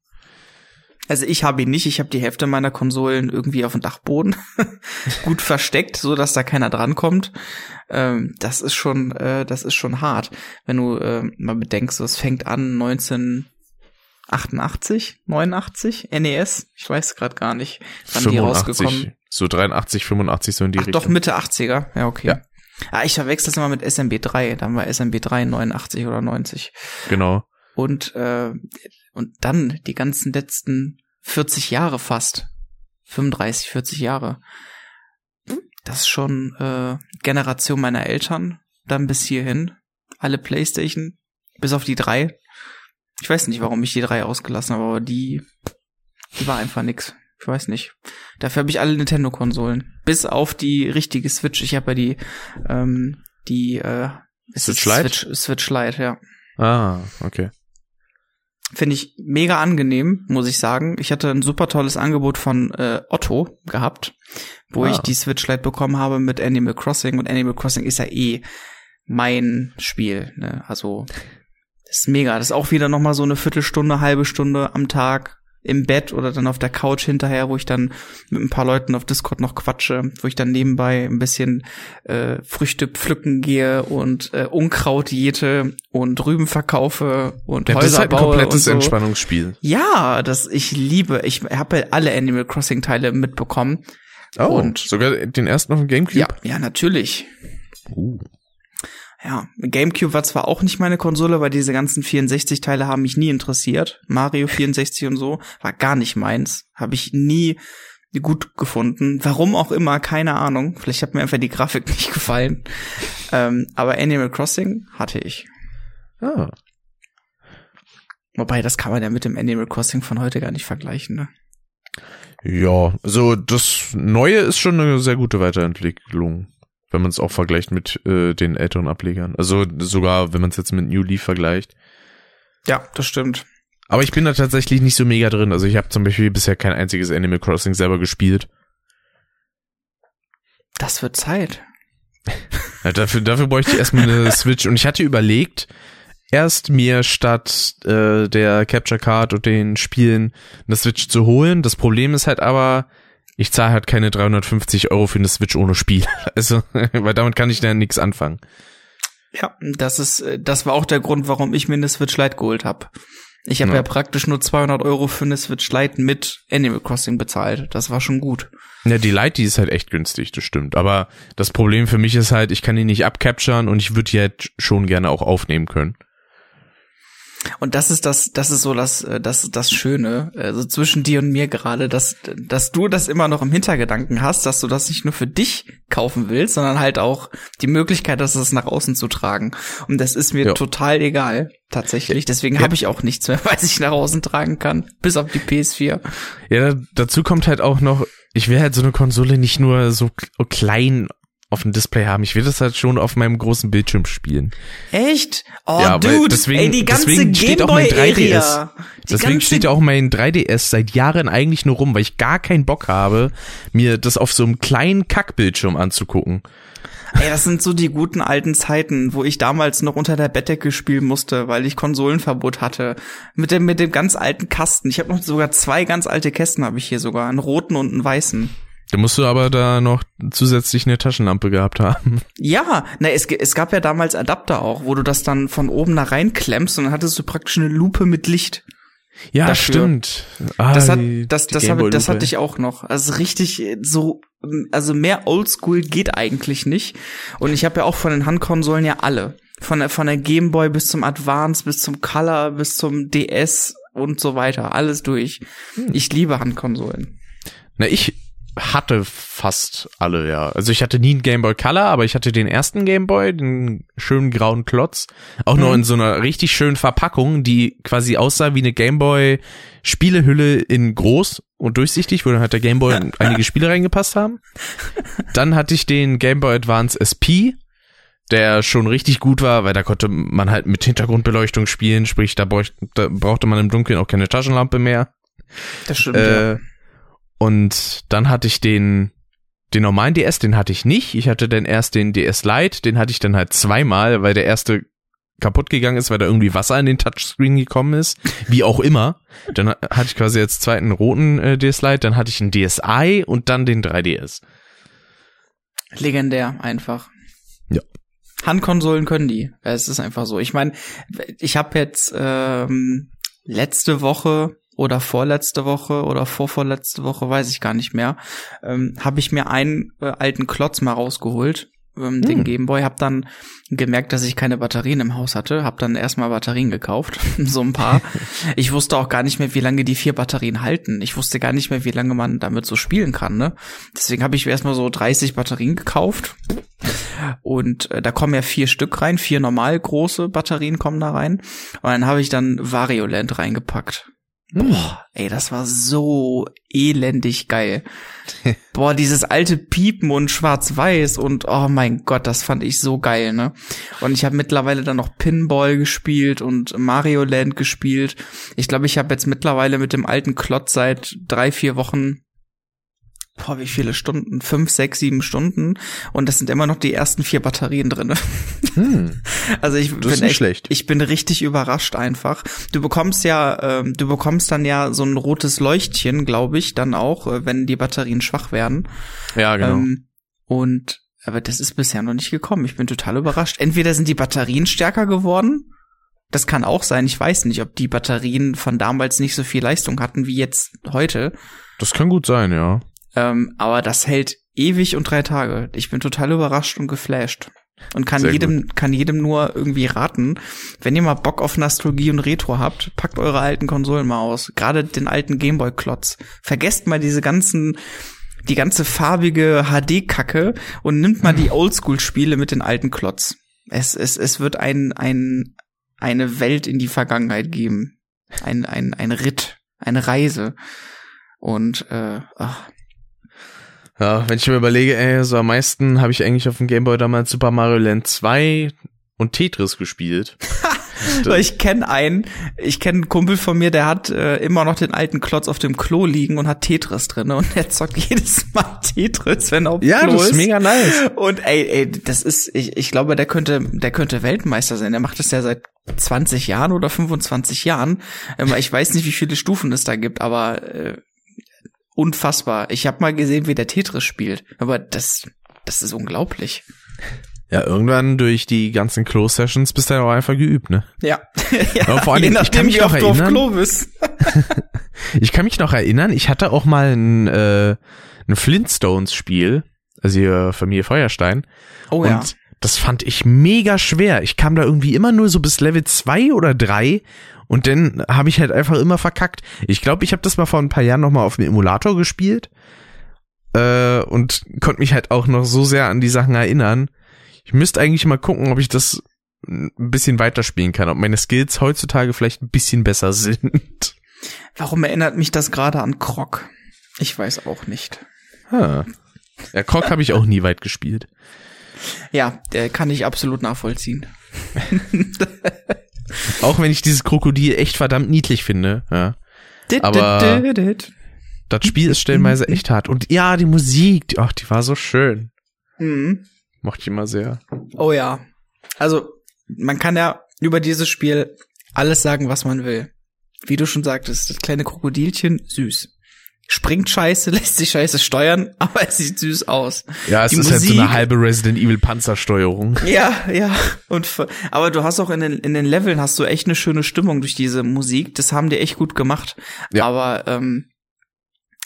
also ich habe ihn nicht, ich habe die Hälfte meiner Konsolen irgendwie auf dem Dachboden gut versteckt, so dass da keiner drankommt. Ähm, das ist schon, äh, das ist schon hart, wenn du äh, mal bedenkst, es fängt an 1988, 89, NES, ich weiß gerade gar nicht, wann 85, die rausgekommen. So 83, 85 so in die Ach, Richtung. Doch Mitte 80er, ja okay. Ja. Ah, ich verwechsel das immer mit SMB 3, dann war SMB 3 89 oder 90. Genau. Und äh, und dann die ganzen letzten 40 Jahre fast. 35, 40 Jahre. Das ist schon äh, Generation meiner Eltern. Dann bis hierhin. Alle Playstation. Bis auf die drei. Ich weiß nicht, warum ich die drei ausgelassen habe, aber die, die war einfach nix. Ich weiß nicht. Dafür habe ich alle Nintendo-Konsolen. Bis auf die richtige Switch. Ich habe ja die, ähm, die, äh, Switch Lite? Switch, Switch Lite, ja. Ah, okay. Finde ich mega angenehm, muss ich sagen. Ich hatte ein super tolles Angebot von äh, Otto gehabt, wo wow. ich die Switch Lite bekommen habe mit Animal Crossing. Und Animal Crossing ist ja eh mein Spiel. Ne? Also das ist mega. Das ist auch wieder noch mal so eine Viertelstunde, halbe Stunde am Tag im Bett oder dann auf der Couch hinterher, wo ich dann mit ein paar Leuten auf Discord noch quatsche, wo ich dann nebenbei ein bisschen äh, Früchte pflücken gehe und äh, Unkraut jete und Rüben verkaufe und ja, Häuser das ist halt ein komplettes so. Entspannungsspiel. Ja, das ich liebe. Ich habe alle Animal Crossing Teile mitbekommen. Oh, und sogar den ersten auf dem Gamecube? Ja, ja, natürlich. Uh. Ja, GameCube war zwar auch nicht meine Konsole, weil diese ganzen 64-Teile haben mich nie interessiert. Mario 64 und so war gar nicht meins. Habe ich nie gut gefunden. Warum auch immer, keine Ahnung. Vielleicht hat mir einfach die Grafik nicht gefallen. Ähm, aber Animal Crossing hatte ich. Ah. Wobei, das kann man ja mit dem Animal Crossing von heute gar nicht vergleichen, ne? Ja, so das Neue ist schon eine sehr gute Weiterentwicklung wenn man es auch vergleicht mit äh, den älteren Ablegern. Also sogar, wenn man es jetzt mit New Leaf vergleicht. Ja, das stimmt. Aber ich bin da tatsächlich nicht so mega drin. Also ich habe zum Beispiel bisher kein einziges Animal Crossing selber gespielt. Das wird Zeit. Ja, dafür, dafür bräuchte ich erstmal eine Switch. Und ich hatte überlegt, erst mir statt äh, der Capture Card und den Spielen eine Switch zu holen. Das Problem ist halt aber, ich zahle halt keine 350 Euro für eine Switch ohne Spiel. Also, weil damit kann ich dann nichts anfangen. Ja, das ist, äh, das war auch der Grund, warum ich mir eine Switch Lite geholt habe. Ich habe ja. ja. praktisch nur 200 Euro für eine Switch Lite mit Animal Crossing bezahlt. Das war schon gut. Ja, die Lite, die ist halt echt günstig, das stimmt. Aber das Problem für mich ist halt, ich kann die nicht abcapturen und ich würde die halt schon gerne auch aufnehmen können. Und das ist das, das ist so das, äh, das, das Schöne, also zwischen dir und mir gerade, dass, dass du das immer noch im Hintergedanken hast, dass du das nicht nur für dich kaufen willst, sondern halt auch die Möglichkeit, dass es nach außen zu tragen. Und das ist mir ja. total egal, tatsächlich. Deswegen ja. habe ich auch nichts mehr, was ich nach außen tragen kann, bis auf die PS4. Ja, dazu kommt halt auch noch, ich will halt so eine Konsole nicht nur so klein auf dem Display haben. Ich will das halt schon auf meinem großen Bildschirm spielen. Echt? Oh, ja, dude, deswegen, ey, die ganze deswegen steht auch mein 3DS. Deswegen steht ja auch mein 3DS seit Jahren eigentlich nur rum, weil ich gar keinen Bock habe, mir das auf so einem kleinen Kackbildschirm anzugucken. Ey, das sind so die guten alten Zeiten, wo ich damals noch unter der Bettdecke spielen musste, weil ich Konsolenverbot hatte. Mit dem, mit dem ganz alten Kasten. Ich habe noch sogar zwei ganz alte Kästen habe ich hier sogar, einen roten und einen weißen. Da musst du aber da noch zusätzlich eine Taschenlampe gehabt haben. Ja, na, es, es gab ja damals Adapter auch, wo du das dann von oben da reinklemmst und dann hattest du praktisch eine Lupe mit Licht. Ja, Dafür. stimmt. Ah, Das hat, das, das, habe, das hatte ich auch noch. Also richtig so, also mehr Oldschool geht eigentlich nicht. Und ich habe ja auch von den Handkonsolen ja alle. Von der, von der Gameboy bis zum Advance, bis zum Color, bis zum DS und so weiter. Alles durch. Hm. Ich liebe Handkonsolen. Na, ich hatte fast alle, ja. Also ich hatte nie einen Game Boy Color, aber ich hatte den ersten Game Boy, den schönen grauen Klotz. Auch noch Mhm. in so einer richtig schönen Verpackung, die quasi aussah wie eine Game Boy Spielehülle in groß und durchsichtig, wo dann halt der Game Boy einige Spiele reingepasst haben. Dann hatte ich den Game Boy Advance SP, der schon richtig gut war, weil da konnte man halt mit Hintergrundbeleuchtung spielen, sprich, da, bräuchte, da brauchte man im Dunkeln auch keine Taschenlampe mehr. Das stimmt. ja. Und dann hatte ich den, den normalen DS, den hatte ich nicht. Ich hatte dann erst den DS Lite, den hatte ich dann halt zweimal, weil der erste kaputt gegangen ist, weil da irgendwie Wasser in den Touchscreen gekommen ist. Wie auch immer. Dann hatte ich quasi jetzt zweiten roten äh, DS Lite, dann hatte ich einen DSi und dann den 3DS. Legendär einfach. Ja. Handkonsolen können die. Es ist einfach so. Ich meine, ich habe jetzt ähm, letzte Woche oder vorletzte Woche oder vorvorletzte Woche, weiß ich gar nicht mehr, ähm, habe ich mir einen äh, alten Klotz mal rausgeholt, ähm, den Hm. Gameboy, habe dann gemerkt, dass ich keine Batterien im Haus hatte, habe dann erstmal Batterien gekauft, so ein paar. Ich wusste auch gar nicht mehr, wie lange die vier Batterien halten. Ich wusste gar nicht mehr, wie lange man damit so spielen kann, ne? Deswegen habe ich mir erstmal so 30 Batterien gekauft. Und äh, da kommen ja vier Stück rein, vier normal große Batterien kommen da rein. Und dann habe ich dann Varioland reingepackt. Boah, ey, das war so elendig geil. Boah, dieses alte Piepen und Schwarz-Weiß und oh mein Gott, das fand ich so geil, ne? Und ich habe mittlerweile dann noch Pinball gespielt und Mario Land gespielt. Ich glaube, ich habe jetzt mittlerweile mit dem alten Klotz seit drei, vier Wochen Boah, wie viele Stunden? Fünf, sechs, sieben Stunden. Und das sind immer noch die ersten vier Batterien drinne. Hm, Also ich das bin echt, schlecht. ich bin richtig überrascht einfach. Du bekommst ja, ähm, du bekommst dann ja so ein rotes Leuchtchen, glaube ich, dann auch, äh, wenn die Batterien schwach werden. Ja, genau. Ähm, und aber das ist bisher noch nicht gekommen. Ich bin total überrascht. Entweder sind die Batterien stärker geworden. Das kann auch sein. Ich weiß nicht, ob die Batterien von damals nicht so viel Leistung hatten wie jetzt heute. das kann gut sein, ja. Ähm, aber das hält ewig und drei Tage. Ich bin total überrascht und geflasht. Und kann Sehr jedem, kann jedem nur irgendwie raten, wenn ihr mal Bock auf Nostalgie und Retro habt, packt eure alten Konsolen mal aus. Gerade den alten Gameboy-Klotz. Vergesst mal diese ganzen, die ganze farbige HD-Kacke und nimmt mal die Oldschool-Spiele mit den alten Klotz. Es, es, es wird ein, ein, eine Welt in die Vergangenheit geben. Ein, ein, ein Ritt, eine Reise. Und äh, ach, Ja, wenn ich mir überlege, ey, so am meisten habe ich eigentlich auf dem Game Boy damals Super Mario Land 2 und Tetris gespielt. Ich kenne einen, ich kenne einen Kumpel von mir, der hat äh, immer noch den alten Klotz auf dem Klo liegen und hat Tetris drin und der zockt jedes Mal Tetris, wenn er auf Ja, Klo das ist mega nice. Und ey, ey, das ist, ich, ich glaube, der könnte, der könnte Weltmeister sein. Der macht das ja seit 20 Jahren oder 25 Jahren. Ähm, Ich weiß nicht, wie viele Stufen es da gibt, aber äh, unfassbar. Ich habe mal gesehen, wie der Tetris spielt, aber das, das ist unglaublich. Ja, irgendwann durch die ganzen Klo-Sessions bist du ja auch einfach geübt, ne? Ja, ja Aber vor allen je Dingen, ich kann nachdem, mich wie noch oft du auf erinnern- Klo bist. Ich kann mich noch erinnern, ich hatte auch mal ein, äh, ein Flintstones-Spiel, also hier Familie Feuerstein. Oh und das fand ich mega schwer. Ich kam da irgendwie immer nur so bis Level 2 oder 3 und dann habe ich halt einfach immer verkackt. Ich glaube, ich habe das mal vor ein paar Jahren noch mal auf dem Emulator gespielt äh, und konnte mich halt auch noch so sehr an die Sachen erinnern. Ich müsste eigentlich mal gucken, ob ich das ein bisschen weiterspielen kann, ob meine Skills heutzutage vielleicht ein bisschen besser sind. Warum erinnert mich das gerade an Krog? Ich weiß auch nicht. Ah. Ja, Krog habe ich auch nie weit gespielt. Ja, der kann ich absolut nachvollziehen. Auch wenn ich dieses Krokodil echt verdammt niedlich finde. Ja. Aber- Das Spiel ist stellenweise echt hart. Und ja, die Musik, die, ach, die war so schön. Mhm. Mochte ich immer sehr. Oh ja. Also, man kann ja über dieses Spiel alles sagen, was man will. Wie du schon sagtest, das kleine Krokodilchen, süß. Springt scheiße, lässt sich scheiße steuern, aber es sieht süß aus. Ja, es Die ist halt so Musik- eine halbe Resident Evil Panzersteuerung. Ja, ja. Und aber du hast auch in den in den Leveln hast du echt eine schöne Stimmung durch diese Musik. Das haben die echt gut gemacht. Ja. Aber ähm,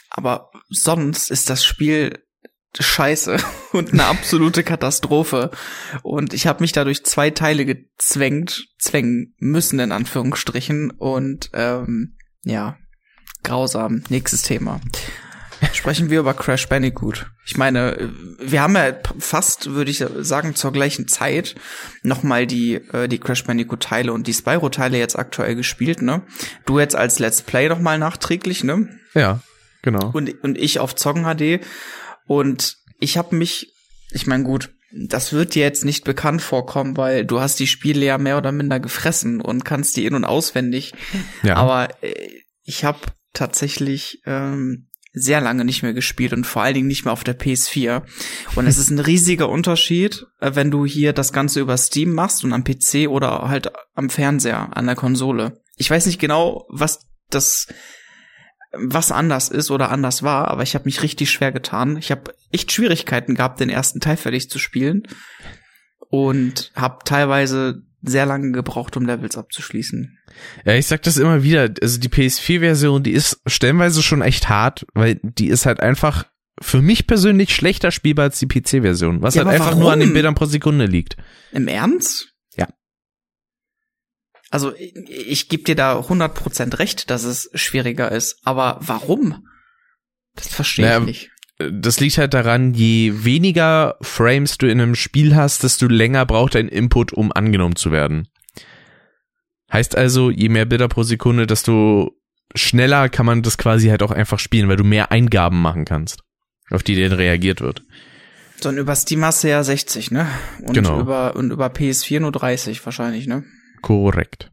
aber sonst ist das Spiel scheiße und eine absolute Katastrophe. Und ich habe mich dadurch zwei Teile gezwängt, zwängen müssen in Anführungsstrichen. Und ähm, ja, grausam. Nächstes Thema. Sprechen wir über Crash Bandicoot. Ich meine, wir haben ja fast, würde ich sagen, zur gleichen Zeit nochmal die, äh, die Crash Bandicoot Teile und die Spyro Teile jetzt aktuell gespielt, ne? Du jetzt als Let's Play nochmal nachträglich, ne? Ja, genau. und, und ich auf Zoggen HD. Und ich habe mich, ich meine, gut, das wird dir jetzt nicht bekannt vorkommen, weil du hast die Spiele ja mehr oder minder gefressen und kannst die in- und auswendig. Ja. Aber äh, ich habe tatsächlich ähm, sehr lange nicht mehr gespielt und vor allen Dingen nicht mehr auf der PS4. Und es ist ein riesiger Unterschied, äh, wenn du hier das Ganze über Steam machst und am PC oder halt am Fernseher, an der Konsole. Ich weiß nicht genau, was das was anders ist oder anders war, aber ich habe mich richtig schwer getan. Ich habe echt Schwierigkeiten gehabt, den ersten Teil fertig zu spielen und habe teilweise sehr lange gebraucht, um Levels abzuschließen. Ja, ich sag das immer wieder. Also die PS4-Version, die ist stellenweise schon echt hart, weil die ist halt einfach für mich persönlich schlechter spielbar als die PC-Version, was Ja, halt einfach nur an den warum? Bildern pro Sekunde liegt. Im Ernst? Ja. Also ich, ich gebe dir da 100% recht, dass es schwieriger ist, aber warum? Das verstehe Naja, ich nicht. Das liegt halt daran, je weniger Frames du in einem Spiel hast, desto länger braucht dein Input, um angenommen zu werden. Heißt also, je mehr Bilder pro Sekunde, desto schneller kann man das quasi halt auch einfach spielen, weil du mehr Eingaben machen kannst, auf die dann reagiert wird. So, und über Steam hast du ja 60, ne? Und Genau. über, und über PS4 nur 30 wahrscheinlich, ne? Korrekt.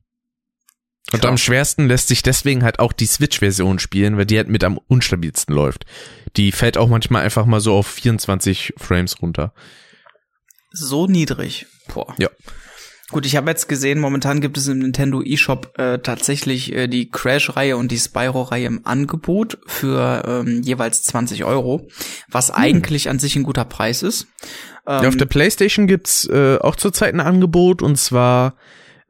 Und Krass. am schwersten lässt sich deswegen halt auch die Switch-Version spielen, weil die halt mit am unstabilsten läuft. Die fällt auch manchmal einfach mal so auf 24 Frames runter. So niedrig. Boah. Ja. Gut, ich habe jetzt gesehen, momentan gibt es im Nintendo eShop äh, tatsächlich äh, die Crash-Reihe und die Spyro-Reihe im Angebot für ähm, jeweils 20 Euro, was eigentlich an sich ein guter Preis ist. Ähm, Ja, auf der PlayStation gibt's äh, auch zurzeit ein Angebot und zwar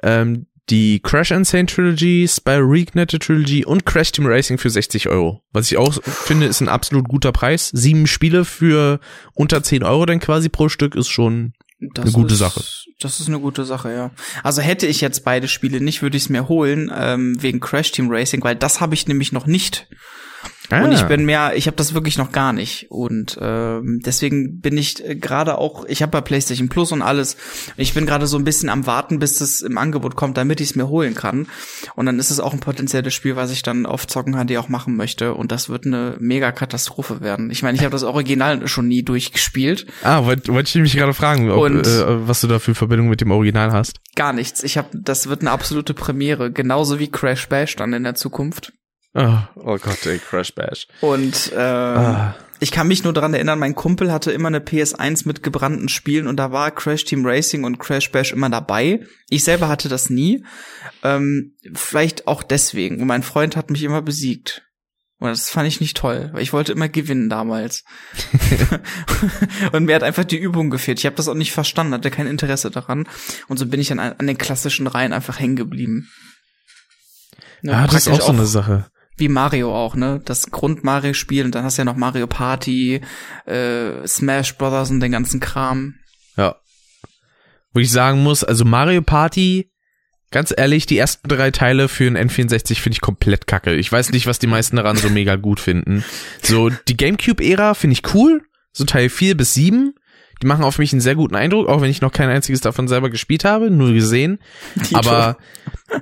ähm, die Crash Insane Trilogy, Spyro Reignited Trilogy und Crash Team Racing für 60 Euro. Was ich auch finde, ist ein absolut guter Preis. Sieben Spiele für unter 10 Euro dann quasi pro Stück ist schon das eine gute ist, Sache. Das ist eine gute Sache, ja. Also hätte ich jetzt beide Spiele nicht, würde ich es mir holen ähm, wegen Crash Team Racing, weil das habe ich nämlich noch nicht. Und ich Ah. bin mehr, ich habe das wirklich noch gar nicht. Und ähm, deswegen bin ich äh, gerade auch, ich habe ja PlayStation Plus und alles. Ich bin gerade so ein bisschen am Warten, bis das im Angebot kommt, damit ich es mir holen kann. Und dann ist es auch ein potenzielles Spiel, was ich dann auf Zocken HD auch machen möchte. Und das wird eine mega Katastrophe werden. Ich meine, ich habe das Original schon nie durchgespielt. Ah, wollte wollt ich mich gerade fragen, ob, Und- äh, was du da für Verbindung mit dem Original hast. Gar nichts. Ich habe, das wird eine absolute Premiere, genauso wie Crash Bash dann in der Zukunft. Oh, oh Gott, ey, Crash Bash. Und ähm, Ah. ich kann mich nur dran erinnern, mein Kumpel hatte immer eine PS1 mit gebrannten Spielen und da war Crash Team Racing und Crash Bash immer dabei. Ich selber hatte das nie. Ähm, vielleicht auch deswegen. Und mein Freund hat mich immer besiegt. Und das fand ich nicht toll, weil ich wollte immer gewinnen damals. und mir hat einfach die Übung gefehlt. Ich habe das auch nicht verstanden, hatte kein Interesse daran. Und so bin ich an, an den klassischen Reihen einfach hängen geblieben. Ja, das ist auch so eine Sache. Wie Mario auch, ne? Das Grund-Mario-Spiel und dann hast du ja noch Mario Party, äh, Smash Brothers und den ganzen Kram. Ja. Wo ich sagen muss, also Mario Party, ganz ehrlich, die ersten drei Teile für ein N64 finde ich komplett kacke. Ich weiß nicht, was die meisten daran so mega gut finden. So, die Gamecube-Ära finde ich cool. So Teil 4 bis 7. Die machen auf mich einen sehr guten Eindruck, auch wenn ich noch kein einziges davon selber gespielt habe, nur gesehen. Tito. Aber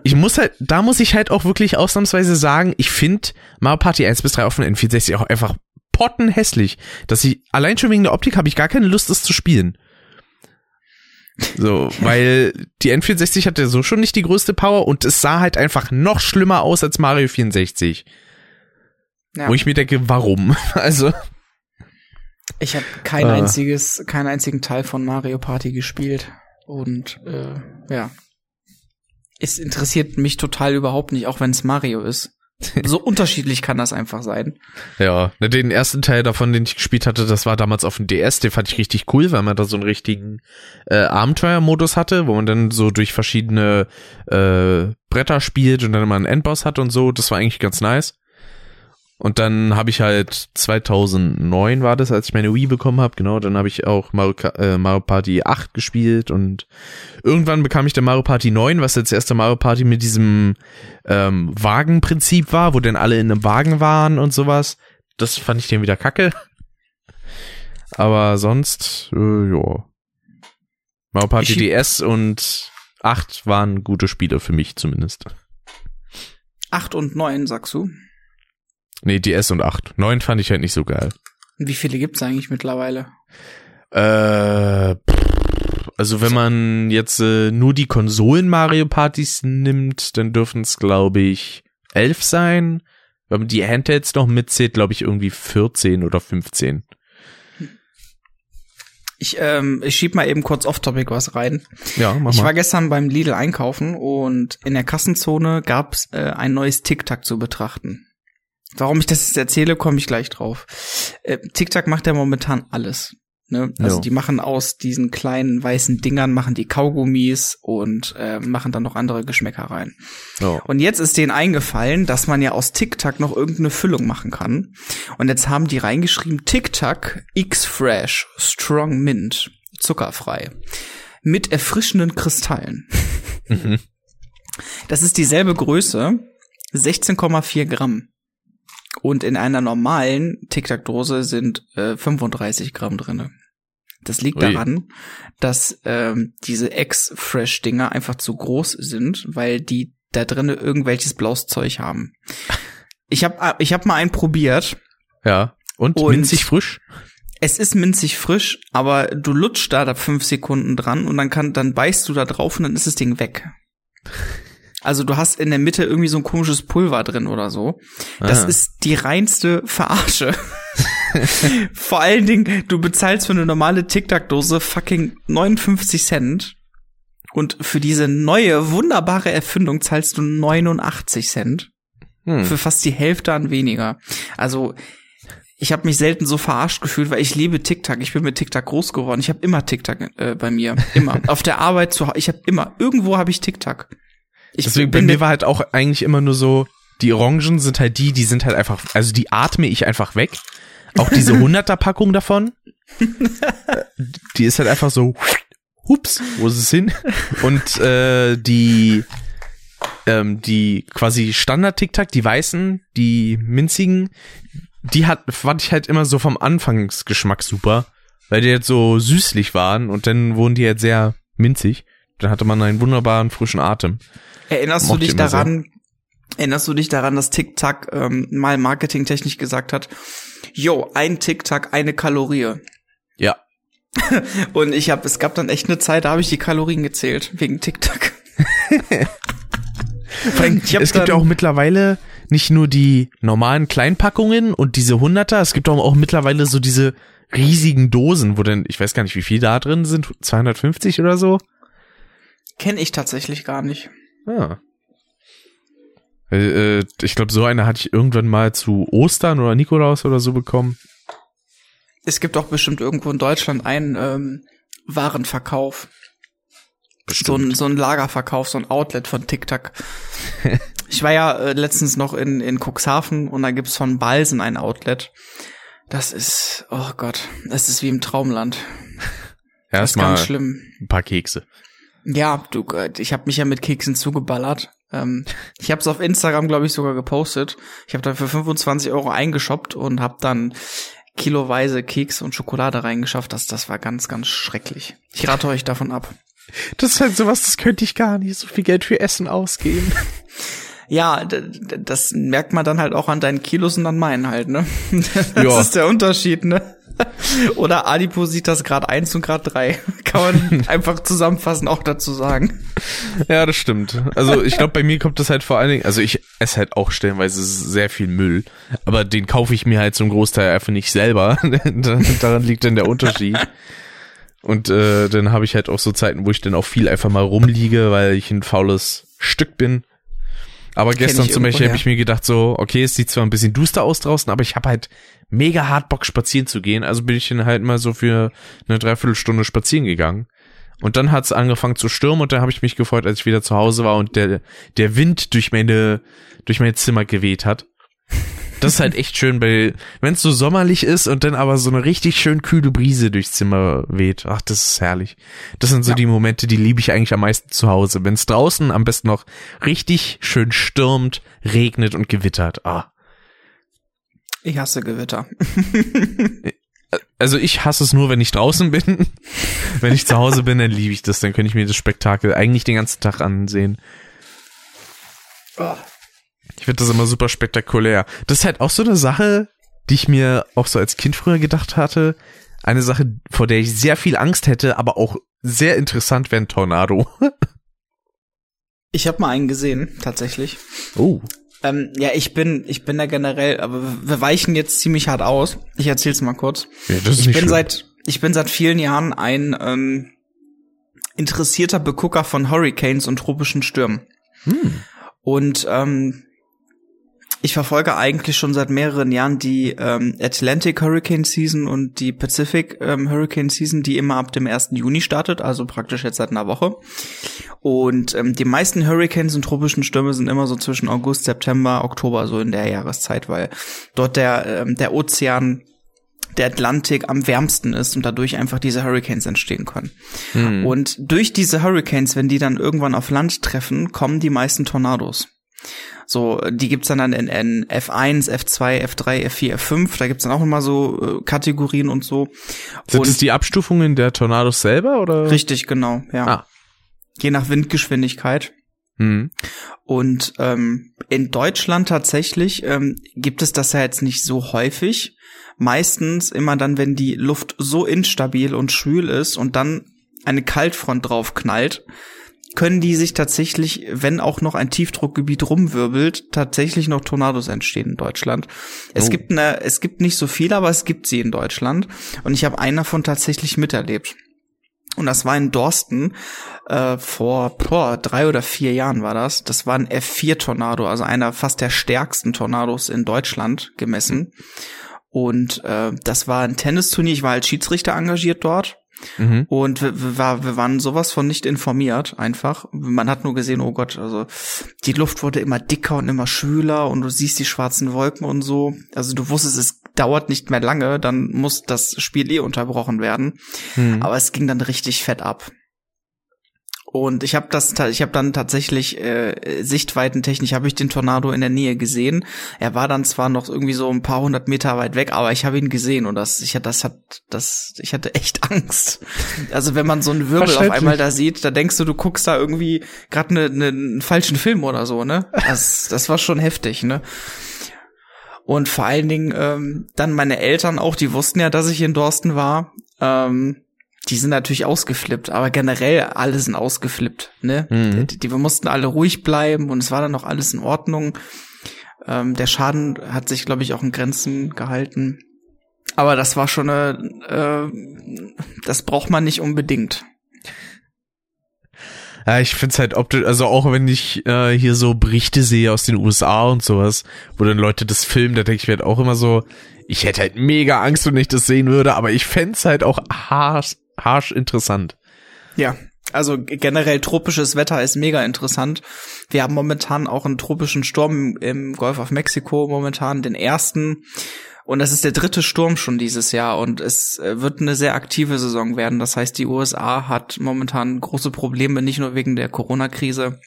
ich muss halt, da muss ich halt auch wirklich ausnahmsweise sagen, ich finde Mario Party 1 bis 3 auf dem N64 auch einfach pottenhässlich. Dass ich, allein schon wegen der Optik habe ich gar keine Lust, es zu spielen. So, weil die N64 hatte so schon nicht die größte Power und es sah halt einfach noch schlimmer aus als Mario 64. ja, Wo ich mir denke, warum? Also, ich habe kein Ah. einziges, keinen einzigen Teil von Mario Party gespielt und äh, ja, es interessiert mich total überhaupt nicht, auch wenn es Mario ist. So unterschiedlich kann das einfach sein. Ja, ne, den ersten Teil davon, den ich gespielt hatte, das war damals auf dem DS, den fand ich richtig cool, weil man da so einen richtigen äh, Abenteuermodus hatte, wo man dann so durch verschiedene äh, Bretter spielt und dann immer einen Endboss hat und so. Das war eigentlich ganz nice. Und dann habe ich halt 2009 war das, als ich meine Wii bekommen habe, genau, dann habe ich auch Mario, äh, Mario Party 8 gespielt und irgendwann bekam ich dann Mario Party 9, was jetzt erste Mario Party mit diesem ähm, Wagenprinzip war, wo dann alle in einem Wagen waren und sowas. Das fand ich dann wieder kacke. Aber sonst, äh, ja. Mario Party Ich- DS und 8 waren gute Spiele für mich zumindest. Acht und neun, sagst du? Nee, DS und 8. 9 fand ich halt nicht so geil. Wie viele gibt's eigentlich mittlerweile? Äh, also wenn man jetzt äh, nur die Konsolen Mario Partys nimmt, dann dürfen es glaube ich elf sein. Wenn man die Handhelds noch mitzählt, glaube ich irgendwie 14 oder 15. Ich, ähm, ich schieb mal eben kurz off-topic was rein. Ja, mach Ich war mal. gestern beim Lidl einkaufen und in der Kassenzone gab's äh, ein neues TikTok zu betrachten. Warum ich das jetzt erzähle, komme ich gleich drauf. Äh, TikTok macht ja momentan alles. Ne? Also Ja. die machen aus diesen kleinen weißen Dingern, machen die Kaugummis und äh, machen dann noch andere Geschmäcker rein. Ja. Und jetzt ist denen eingefallen, dass man ja aus TikTok noch irgendeine Füllung machen kann. Und jetzt haben die reingeschrieben TikTok X-Fresh Strong Mint zuckerfrei mit erfrischenden Kristallen. Mhm. Das ist dieselbe Größe, 16,4 Gramm. Und in einer normalen TikTok-Dose sind äh, 35 Gramm drinne. Das liegt Ui. daran, dass ähm, diese X-Fresh-Dinger einfach zu groß sind, weil die da drinnen irgendwelches blaues Zeug haben. Ich habe ich hab mal einen probiert. Ja. Und, Und- minzig frisch? Es ist minzig frisch, aber du lutschst da, da fünf Sekunden dran und dann kann, dann beißt du da drauf und dann ist das Ding weg. Also du hast in der Mitte irgendwie so ein komisches Pulver drin oder so. Das Ah. ist die reinste Verarsche. Vor allen Dingen, du bezahlst für eine normale Tic-Tac-Dose fucking 59 Cent. Und für diese neue, wunderbare Erfindung zahlst du 89 Cent. Hm. Für fast die Hälfte an weniger. Also, ich habe mich selten so verarscht gefühlt, weil ich liebe TikTok. Ich bin mit TikTok groß geworden. Ich habe immer TikTok äh, bei mir. Immer. Auf der Arbeit zu Hause. Ich habe immer, irgendwo habe ich TikTok. Ich Deswegen bei mir war halt auch eigentlich immer nur so, die Orangen sind halt die, die sind halt einfach, also die atme ich einfach weg. Auch diese 100er Packung davon, die ist halt einfach so, hups, wo ist es hin? Und äh, die ähm, die quasi Standard Tic Tac, die weißen, die minzigen, die hat fand ich halt immer so vom Anfangsgeschmack super, weil die jetzt so süßlich waren und dann wurden die halt sehr minzig. Dann hatte man einen wunderbaren frischen Atem. Erinnerst du Mochte dich ich immer sehr. daran, erinnerst du dich daran, dass TikTok ähm, mal marketingtechnisch gesagt hat, yo, ein TikTok, eine Kalorie. Ja. Und ich habe, es gab dann echt eine Zeit, da habe ich die Kalorien gezählt, wegen TikTok. Es gibt ja auch mittlerweile nicht nur die normalen Kleinpackungen und diese Hunderter, es gibt auch, auch mittlerweile so diese riesigen Dosen, wo denn, ich weiß gar nicht, wie viel da drin sind, 250 oder so. Kenne ich tatsächlich gar nicht. Ja. Äh, äh, ich glaube, so eine hatte ich irgendwann mal zu Ostern oder Nikolaus oder so bekommen. Es gibt auch bestimmt irgendwo in Deutschland einen ähm, Warenverkauf. So ein, so ein Lagerverkauf, so ein Outlet von TikTok. ich war ja äh, letztens noch in, in Cuxhaven und da gibt's von Balsen ein Outlet. Das ist, oh Gott, das ist wie im Traumland. Das ist Erstmal ganz schlimm. ein paar Kekse. Ja, du, äh, ich habe mich ja mit Keksen zugeballert. Ähm, ich habe es auf Instagram, glaube ich, sogar gepostet. Ich habe da für 25 Euro eingeshoppt und habe dann kiloweise Keks und Schokolade reingeschafft. Das, das war ganz, ganz schrecklich. Ich rate euch davon ab. Das ist halt sowas, das könnte ich gar nicht, so viel Geld für Essen ausgeben. Ja, das merkt man dann halt auch an deinen Kilos und an meinen halt, ne? Das Ja. ist der Unterschied, ne? Oder Adipositas Grad 1 und Grad 3. Kann man einfach zusammenfassen auch dazu sagen. Ja, das stimmt. Also ich glaube, bei mir kommt das halt vor allen Dingen, also ich esse halt auch stellenweise sehr viel Müll, aber den kaufe ich mir halt zum Großteil einfach nicht selber. Daran liegt dann der Unterschied. Und äh, dann habe ich halt auch so Zeiten, wo ich dann auch viel einfach mal rumliege, weil ich ein faules Stück bin. Aber gestern zum Beispiel habe ich mir gedacht, so, okay, es sieht zwar ein bisschen duster aus draußen, aber ich habe halt mega hart Bock, spazieren zu gehen. Also bin ich dann halt mal so für eine Dreiviertelstunde spazieren gegangen. Und dann hat es angefangen zu stürmen und dann habe ich mich gefreut, als ich wieder zu Hause war und der, der Wind durch meine, durch mein Zimmer geweht hat. Das ist halt echt schön, weil wenn es so sommerlich ist und dann aber so eine richtig schön kühle Brise durchs Zimmer weht. Ach, das ist herrlich. Das sind so ja. die Momente, die liebe ich eigentlich am meisten zu Hause. Wenn es draußen am besten noch richtig schön stürmt, regnet und gewittert. Ah. Ich hasse Gewitter. also ich hasse es nur, wenn ich draußen bin. wenn ich zu Hause bin, dann liebe ich das. Dann könnte ich mir das Spektakel eigentlich den ganzen Tag ansehen. Ich finde das immer super spektakulär. Das ist halt auch so eine Sache, die ich mir auch so als Kind früher gedacht hatte. Eine Sache, vor der ich sehr viel Angst hätte, aber auch sehr interessant wäre ein Tornado. ich habe mal einen gesehen, tatsächlich. Oh. Ähm, ja, ich bin, ich bin da generell, aber wir weichen jetzt ziemlich hart aus. Ich erzähl's mal kurz. Ja, das ist ich bin schlimm. seit, ich bin seit vielen Jahren ein ähm, interessierter Begucker von Hurricanes und tropischen Stürmen. Hm. Und ähm, ich verfolge eigentlich schon seit mehreren Jahren die ähm, Atlantic Hurricane Season und die Pacific ähm, Hurricane Season, die immer ab dem 1. Juni startet, also praktisch jetzt seit einer Woche. Und ähm, die meisten Hurricanes und tropischen Stürme sind immer so zwischen August, September, Oktober, so in der Jahreszeit, weil dort der, ähm, der Ozean der Atlantik am wärmsten ist und dadurch einfach diese Hurricanes entstehen können. Hm. Und durch diese Hurricanes, wenn die dann irgendwann auf Land treffen, kommen die meisten Tornados. So, die gibt's dann, dann in, in F1, F2, F3, F4, F5. Da gibt's dann auch immer so äh, Kategorien und so. Sind es die Abstufungen der Tornados selber oder? Richtig, genau, ja. Ah. Je nach Windgeschwindigkeit. Hm. Und ähm, in Deutschland tatsächlich ähm, gibt es das ja jetzt nicht so häufig. Meistens immer dann, wenn die Luft so instabil und schwül ist und dann eine Kaltfront drauf knallt, können die sich tatsächlich, wenn auch noch ein Tiefdruckgebiet rumwirbelt, tatsächlich noch Tornados entstehen in Deutschland. Es Oh. gibt eine, es gibt nicht so viele, aber es gibt sie in Deutschland. Und ich habe einen davon tatsächlich miterlebt. Und das war in Dorsten äh, vor boah, drei oder vier Jahren war das. Das war ein F4-Tornado, also einer fast der stärksten Tornados in Deutschland gemessen. Und äh, das war ein Tennisturnier. Ich war als Schiedsrichter engagiert dort. Mhm. Und wir, wir, war, wir waren sowas von nicht informiert, einfach. Man hat nur gesehen, oh Gott, also die Luft wurde immer dicker und immer schwüler und du siehst die schwarzen Wolken und so. Also du wusstest, es dauert nicht mehr lange, dann muss das Spiel eh unterbrochen werden. Hm. Aber es ging dann richtig fett ab. Und ich habe das, ich habe dann tatsächlich äh, sichtweitentechnisch habe ich den Tornado in der Nähe gesehen. Er war dann zwar noch irgendwie so ein paar hundert Meter weit weg, aber ich habe ihn gesehen und das, ich hatte, das hat, das, ich hatte echt Angst. Also wenn man so einen Wirbel auf einmal da sieht, da denkst du, du guckst da irgendwie gerade ne, ne, einen falschen Film oder so, ne? Das, das war schon heftig, ne? Und vor allen Dingen ähm, dann meine Eltern auch, die wussten ja, dass ich in Dorsten war. Ähm, die sind natürlich ausgeflippt, aber generell alle sind ausgeflippt, ne? Mhm. Die, die, wir mussten alle ruhig bleiben und es war dann noch alles in Ordnung. Ähm, der Schaden hat sich, glaube ich, auch in Grenzen gehalten. Aber das war schon eine, äh, das braucht man nicht unbedingt. Ja, ich find's halt optisch, also auch wenn ich äh, hier so Berichte sehe aus den USA und sowas, wo dann Leute das filmen, da denke ich mir halt auch immer so, ich hätte halt mega Angst, wenn ich das sehen würde, aber ich fänd's halt auch harsch, harsch interessant. Ja, also generell tropisches Wetter ist mega interessant. Wir haben momentan auch einen tropischen Sturm im Golf of Mexiko momentan, den ersten. Und das ist der dritte Sturm schon dieses Jahr und es äh, wird eine sehr aktive Saison werden. Das heißt, die USA hat momentan große Probleme, nicht nur wegen der Corona-Krise,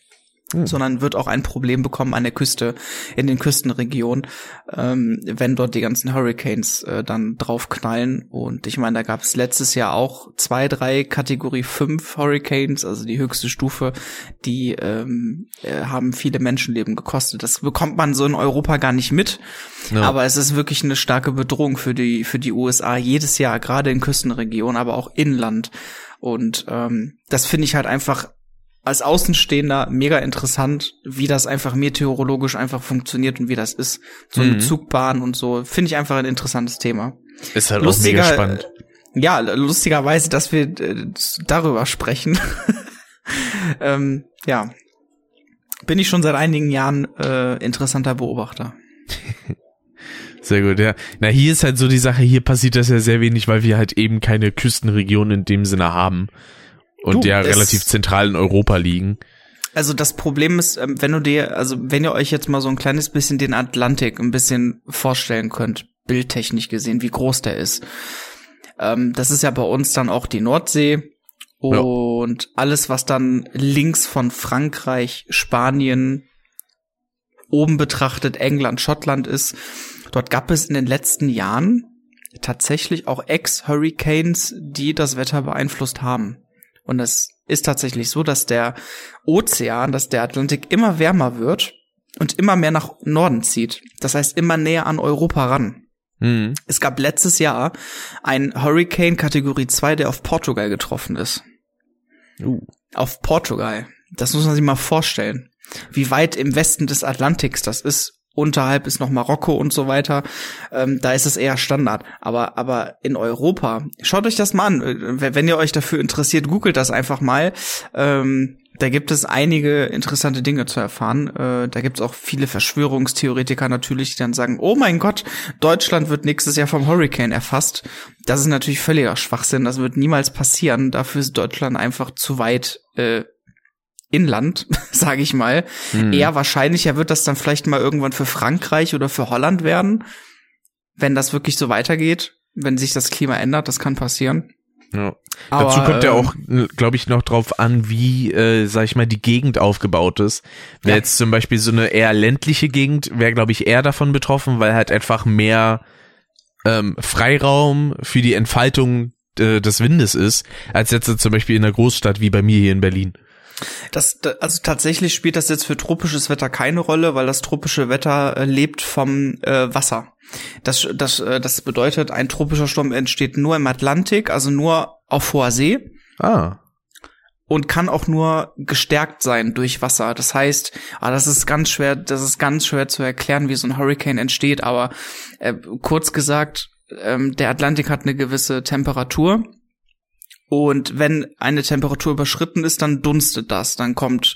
Hm. sondern wird auch ein Problem bekommen an der Küste, in den Küstenregionen, ähm, wenn dort die ganzen Hurricanes äh, dann draufknallen. Und ich meine, da gab es letztes Jahr auch zwei, drei Kategorie 5 Hurricanes, also die höchste Stufe, die ähm, äh, haben viele Menschenleben gekostet. Das bekommt man so in Europa gar nicht mit. Ja. Aber es ist wirklich eine starke Bedrohung für die, für die USA jedes Jahr, gerade in Küstenregionen, aber auch inland. Und ähm, das finde ich halt einfach als Außenstehender mega interessant, wie das einfach meteorologisch einfach funktioniert und wie das ist. So eine Mhm. Zugbahn und so. Finde ich einfach ein interessantes Thema. Ist halt Lustiger- auch mega spannend. Ja, lustigerweise, dass wir äh, darüber sprechen. ähm, ja. Bin ich schon seit einigen Jahren äh, interessanter Beobachter. Sehr gut, ja. Na, hier ist halt so die Sache, hier passiert das ja sehr wenig, weil wir halt eben keine Küstenregion in dem Sinne haben. Und Du, ja relativ zentral in Europa liegen. Also das Problem ist, ähm, wenn du dir, also wenn ihr euch jetzt mal so ein kleines bisschen den Atlantik ein bisschen vorstellen könnt, bildtechnisch gesehen, wie groß der ist. Ähm, das ist ja bei uns dann auch die Nordsee Ja. und alles, was dann links von Frankreich, Spanien, oben betrachtet England, Schottland ist. Dort gab es in den letzten Jahren tatsächlich auch Ex-Hurricanes, die das Wetter beeinflusst haben. Und es ist tatsächlich so, dass der Ozean, dass der Atlantik immer wärmer wird und immer mehr nach Norden zieht. Das heißt, immer näher an Europa ran. Mhm. Es gab letztes Jahr ein Hurricane Kategorie 2, der auf Portugal getroffen ist. Uh. Auf Portugal. Das muss man sich mal vorstellen. Wie weit im Westen des Atlantiks das ist. Unterhalb ist noch Marokko und so weiter. Ähm, da ist es eher Standard. Aber, aber in Europa, schaut euch das mal an. Wenn ihr euch dafür interessiert, googelt das einfach mal. Ähm, da gibt es einige interessante Dinge zu erfahren. Äh, da gibt es auch viele Verschwörungstheoretiker natürlich, die dann sagen, oh mein Gott, Deutschland wird nächstes Jahr vom Hurricane erfasst. Das ist natürlich völliger Schwachsinn. Das wird niemals passieren. Dafür ist Deutschland einfach zu weit äh, Inland, sage ich mal. Mhm. Eher wahrscheinlicher wird das dann vielleicht mal irgendwann für Frankreich oder für Holland werden, wenn das wirklich so weitergeht, wenn sich das Klima ändert, das kann passieren. Ja. Aber, Dazu kommt ja ähm, auch, glaube ich, noch drauf an, wie, äh, sag ich mal, die Gegend aufgebaut ist. Wenn Ja. jetzt zum Beispiel so eine eher ländliche Gegend, wäre, glaube ich, eher davon betroffen, weil halt einfach mehr ähm, Freiraum für die Entfaltung äh, des Windes ist, als jetzt zum Beispiel in einer Großstadt wie bei mir hier in Berlin. Das, da- also tatsächlich spielt das jetzt für tropisches Wetter keine Rolle, weil das tropische Wetter äh, lebt vom äh, Wasser. Das, das, äh, das bedeutet, ein tropischer Sturm entsteht nur im Atlantik, also nur auf hoher See Ah. und kann auch nur gestärkt sein durch Wasser. Das heißt, ah, das ist ganz schwer, das ist ganz schwer zu erklären, wie so ein Hurricane entsteht. Aber äh, kurz gesagt, ähm, der Atlantik hat eine gewisse Temperatur und wenn eine Temperatur überschritten ist, dann dunstet das, dann kommt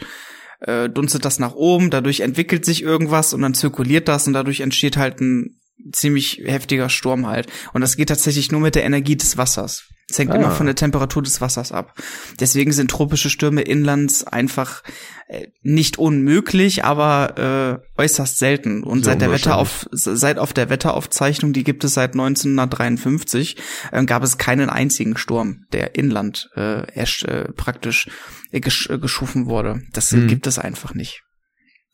äh, dunstet das nach oben, dadurch entwickelt sich irgendwas und dann zirkuliert das und dadurch entsteht halt ein ziemlich heftiger Sturm halt. Und das geht tatsächlich nur mit der Energie des Wassers. Es hängt Ah. immer von der Temperatur des Wassers ab. Deswegen sind tropische Stürme inlands einfach äh, nicht unmöglich, aber äh, äußerst selten. Und Sehr seit der. Wetterauf seit auf der Wetteraufzeichnung, die gibt es seit 1953, äh, gab es keinen einzigen Sturm, der inland äh, erst, äh, praktisch äh, gesch äh, geschufen wurde. Das Mhm. gibt es einfach nicht.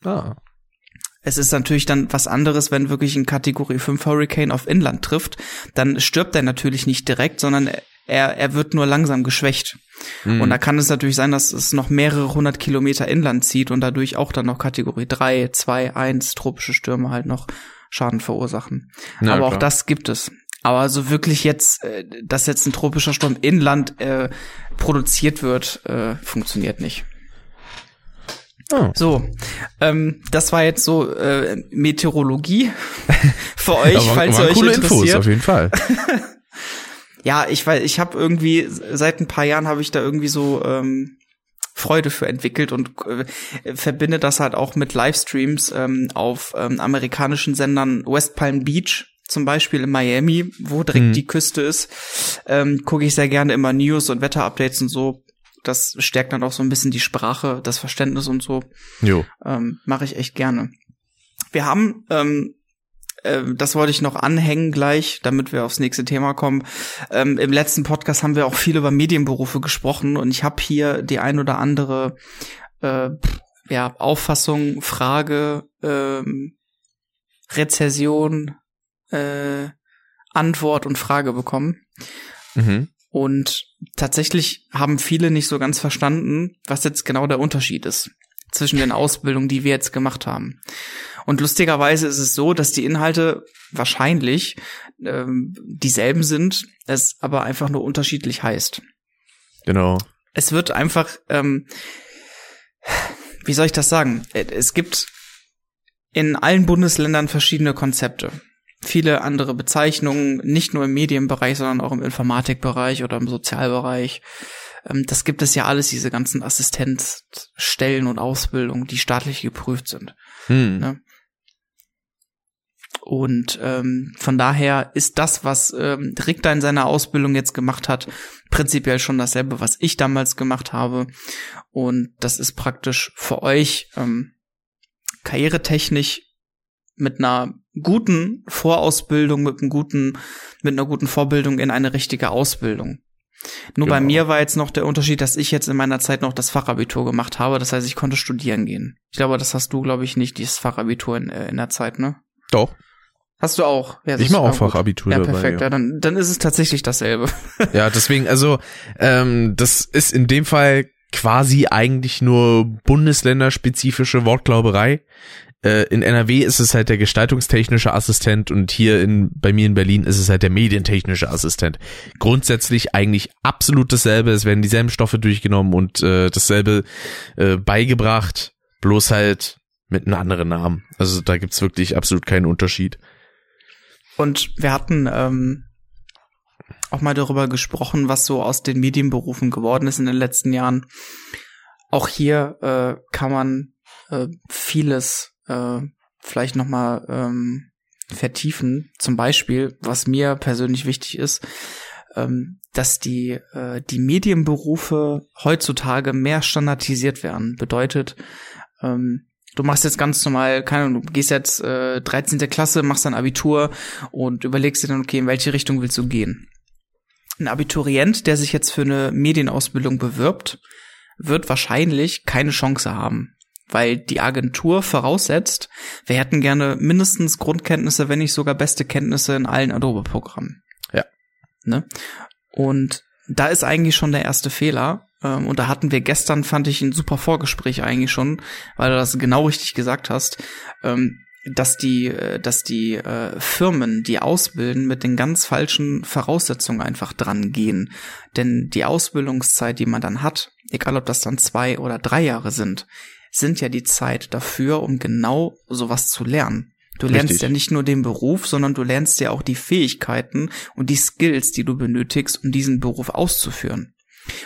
Ah. Es ist natürlich dann was anderes, wenn wirklich ein Kategorie 5 Hurricane auf Inland trifft, dann stirbt er natürlich nicht direkt, sondern er, er wird nur langsam geschwächt. Mhm. Und da kann es natürlich sein, dass es noch mehrere hundert Kilometer inland zieht und dadurch auch dann noch Kategorie 3, 2, 1 tropische Stürme halt noch Schaden verursachen. Na, Aber auch klar. das gibt es. Aber so wirklich jetzt, äh, dass jetzt ein tropischer Sturm inland äh, produziert wird, äh, funktioniert nicht. Ah. So, ähm, das war jetzt so äh, Meteorologie für euch, Aber- falls aber ihr euch coole Infos, interessiert. auf jeden Fall. Ja, ich weiß, ich habe irgendwie seit ein paar Jahren habe ich da irgendwie so ähm, Freude für entwickelt und äh, verbinde das halt auch mit Livestreams ähm, auf ähm, amerikanischen Sendern West Palm Beach zum Beispiel in Miami, wo direkt Mhm. die Küste ist, ähm, gucke ich sehr gerne immer News und Wetterupdates und so. Das stärkt dann auch so ein bisschen die Sprache, das Verständnis und so. Jo. Ähm, Mache ich echt gerne. Wir haben, ähm, äh, das wollte ich noch anhängen gleich, damit wir aufs nächste Thema kommen. Ähm, Im letzten Podcast haben wir auch viel über Medienberufe gesprochen und ich habe hier die ein oder andere äh, ja, Auffassung, Frage, ähm, Rezession, äh, Antwort und Frage bekommen. Mhm. Und tatsächlich haben viele nicht so ganz verstanden, was jetzt genau der Unterschied ist zwischen den Ausbildungen, die wir jetzt gemacht haben. Und lustigerweise ist es so, dass die Inhalte wahrscheinlich ähm, dieselben sind, es aber einfach nur unterschiedlich heißt. Genau. Es wird einfach, ähm, wie soll ich das sagen? Äh, Es gibt in allen Bundesländern verschiedene Konzepte. Viele andere Bezeichnungen, nicht nur im Medienbereich, sondern auch im Informatikbereich oder im Sozialbereich. Ähm, das gibt es ja alles, diese ganzen Assistenzstellen und Ausbildungen, die staatlich geprüft sind. Hm. Ne? Und ähm, von daher ist das, was ähm, Rick da in seiner Ausbildung jetzt gemacht hat, prinzipiell schon dasselbe, was ich damals gemacht habe. Und das ist praktisch für euch ähm, karrieretechnisch mit einer guten Vorausbildung, mit einem guten, mit einer guten Vorbildung in eine richtige Ausbildung. Nur genau. bei mir war jetzt noch der Unterschied, dass ich jetzt in meiner Zeit noch das Fachabitur gemacht habe. Das heißt, ich konnte studieren gehen. Ich glaube, das hast du, glaube ich, nicht, dieses Fachabitur in, äh, in der Zeit, ne? Doch. Hast du auch? Ja, ich mache auch Fachabitur ja, perfekt. Ja. ja. dann, dann ist es tatsächlich dasselbe. ja, deswegen, also ähm, das ist in dem Fall quasi eigentlich nur bundesländerspezifische Wortglauberei. Äh, in NRW ist es halt der gestaltungstechnische Assistent und hier in bei mir in Berlin ist es halt der medientechnische Assistent. Grundsätzlich eigentlich absolut dasselbe. Es werden dieselben Stoffe durchgenommen und äh, dasselbe äh, beigebracht, bloß halt mit einem anderen Namen. Also da gibt's wirklich absolut keinen Unterschied. Und wir hatten ähm, auch mal darüber gesprochen, was so aus den Medienberufen geworden ist in den letzten Jahren. Auch hier äh, kann man äh, vieles äh, vielleicht noch mal ähm, vertiefen. Zum Beispiel, was mir persönlich wichtig ist, ähm, dass die äh, die Medienberufe heutzutage mehr standardisiert werden. Bedeutet, ähm, Du machst jetzt ganz normal, keine Ahnung, du gehst jetzt äh, 13. Klasse, machst dein Abitur und überlegst dir dann, okay, in welche Richtung willst du gehen? Ein Abiturient, der sich jetzt für eine Medienausbildung bewirbt, wird wahrscheinlich keine Chance haben, weil die Agentur voraussetzt, wir hätten gerne mindestens Grundkenntnisse, wenn nicht sogar beste Kenntnisse in allen Adobe-Programmen. Ja. Ne? Und da ist eigentlich schon der erste Fehler, ähm, und da hatten wir gestern, fand ich, ein super Vorgespräch eigentlich schon, weil du das genau richtig gesagt hast, ähm, dass die, äh, dass die äh, Firmen, die ausbilden, mit den ganz falschen Voraussetzungen einfach dran gehen. Denn die Ausbildungszeit, die man dann hat, egal ob das dann zwei oder drei Jahre sind, sind ja die Zeit dafür, um genau sowas zu lernen. Du lernst Richtig. ja nicht nur den Beruf, sondern du lernst ja auch die Fähigkeiten und die Skills, die du benötigst, um diesen Beruf auszuführen.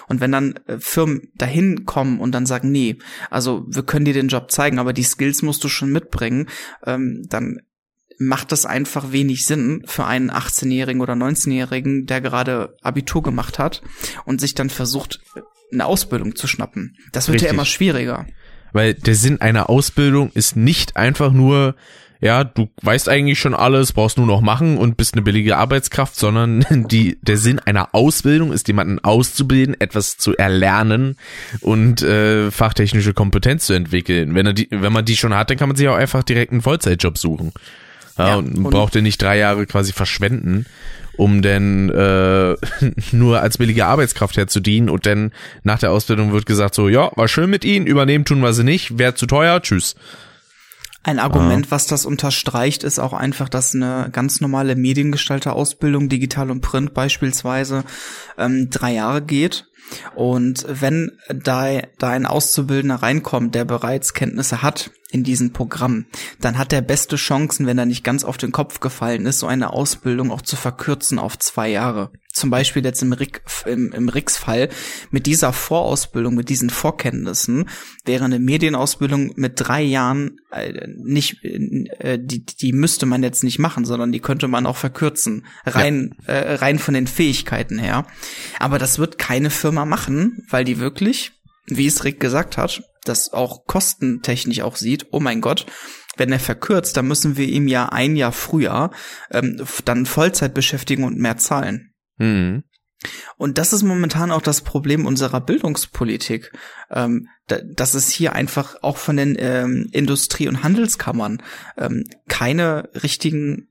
Und wenn dann äh, Firmen dahin kommen und dann sagen, nee, also wir können dir den Job zeigen, aber die Skills musst du schon mitbringen, ähm, dann macht das einfach wenig Sinn für einen 18-Jährigen oder 19-Jährigen, der gerade Abitur gemacht hat und sich dann versucht, eine Ausbildung zu schnappen. Das wird Richtig. ja immer schwieriger. Weil der Sinn einer Ausbildung ist nicht einfach nur ja, du weißt eigentlich schon alles, brauchst nur noch machen und bist eine billige Arbeitskraft, sondern die, der Sinn einer Ausbildung ist, jemanden auszubilden, etwas zu erlernen und äh, fachtechnische Kompetenz zu entwickeln. Wenn er die, wenn man die schon hat, dann kann man sich auch einfach direkt einen Vollzeitjob suchen. Ja, ja und, und braucht er nicht drei Jahre quasi verschwenden, um denn äh, nur als billige Arbeitskraft herzudienen und dann nach der Ausbildung wird gesagt so, ja, war schön mit Ihnen, übernehmen tun wir sie nicht, wäre zu teuer, tschüss. Ein Argument, ah. was das unterstreicht, ist auch einfach, dass eine ganz normale Mediengestalter-Ausbildung, digital und print beispielsweise, ähm, drei Jahre geht. Und wenn da, da ein Auszubildender reinkommt, der bereits Kenntnisse hat in diesem Programm, dann hat er beste Chancen, wenn er nicht ganz auf den Kopf gefallen ist, so eine Ausbildung auch zu verkürzen auf zwei Jahre. Zum Beispiel jetzt im, Rick, im, im Rix-Fall mit dieser Vorausbildung, mit diesen Vorkenntnissen wäre eine Medienausbildung mit drei Jahren äh, nicht, äh, die, die müsste man jetzt nicht machen, sondern die könnte man auch verkürzen, rein, ja. äh, rein von den Fähigkeiten her. Aber das wird keine Firma machen, weil die wirklich, wie es Rick gesagt hat, das auch kostentechnisch auch sieht, oh mein Gott, wenn er verkürzt, dann müssen wir ihm ja ein Jahr früher ähm, dann Vollzeit beschäftigen und mehr zahlen. Mhm. Und das ist momentan auch das Problem unserer Bildungspolitik, ähm, da, dass es hier einfach auch von den ähm, Industrie- und Handelskammern ähm, keine richtigen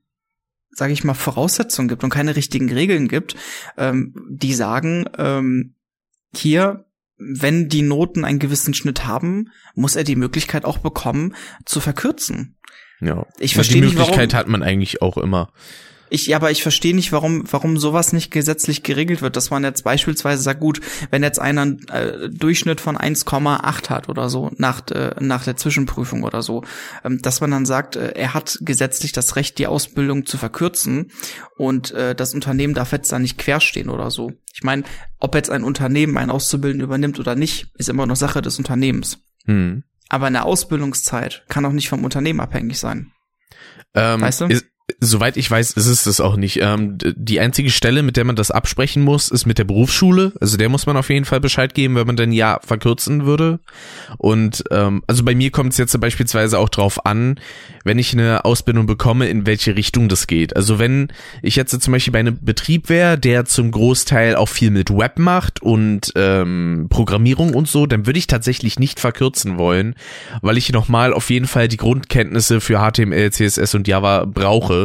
sage ich mal, Voraussetzungen gibt und keine richtigen Regeln gibt, ähm, die sagen, ähm, hier, wenn die Noten einen gewissen Schnitt haben, muss er die Möglichkeit auch bekommen, zu verkürzen. Ja. Ich verstehe Die Möglichkeit nicht, hat man eigentlich auch immer. Ich, ja, aber ich verstehe nicht, warum, warum sowas nicht gesetzlich geregelt wird, dass man jetzt beispielsweise sagt, gut, wenn jetzt einer einen äh, Durchschnitt von 1,8 hat oder so nach, äh, nach der Zwischenprüfung oder so, ähm, dass man dann sagt, äh, er hat gesetzlich das Recht, die Ausbildung zu verkürzen und äh, das Unternehmen darf jetzt da nicht querstehen oder so. Ich meine, ob jetzt ein Unternehmen einen Auszubildenden übernimmt oder nicht, ist immer noch Sache des Unternehmens. Hm. Aber eine Ausbildungszeit kann auch nicht vom Unternehmen abhängig sein. Ähm, Weißt du? ist, soweit ich weiß, ist es das auch nicht. Ähm, die einzige Stelle, mit der man das absprechen muss, ist mit der Berufsschule. Also der muss man auf jeden Fall Bescheid geben, wenn man dann ja verkürzen würde. Und ähm, also bei mir kommt es jetzt beispielsweise auch drauf an, wenn ich eine Ausbildung bekomme, in welche Richtung das geht. Also wenn ich jetzt zum Beispiel bei einem Betrieb wäre, der zum Großteil auch viel mit Web macht und ähm, Programmierung und so, dann würde ich tatsächlich nicht verkürzen wollen, weil ich nochmal auf jeden Fall die Grundkenntnisse für HTML, CSS und Java brauche,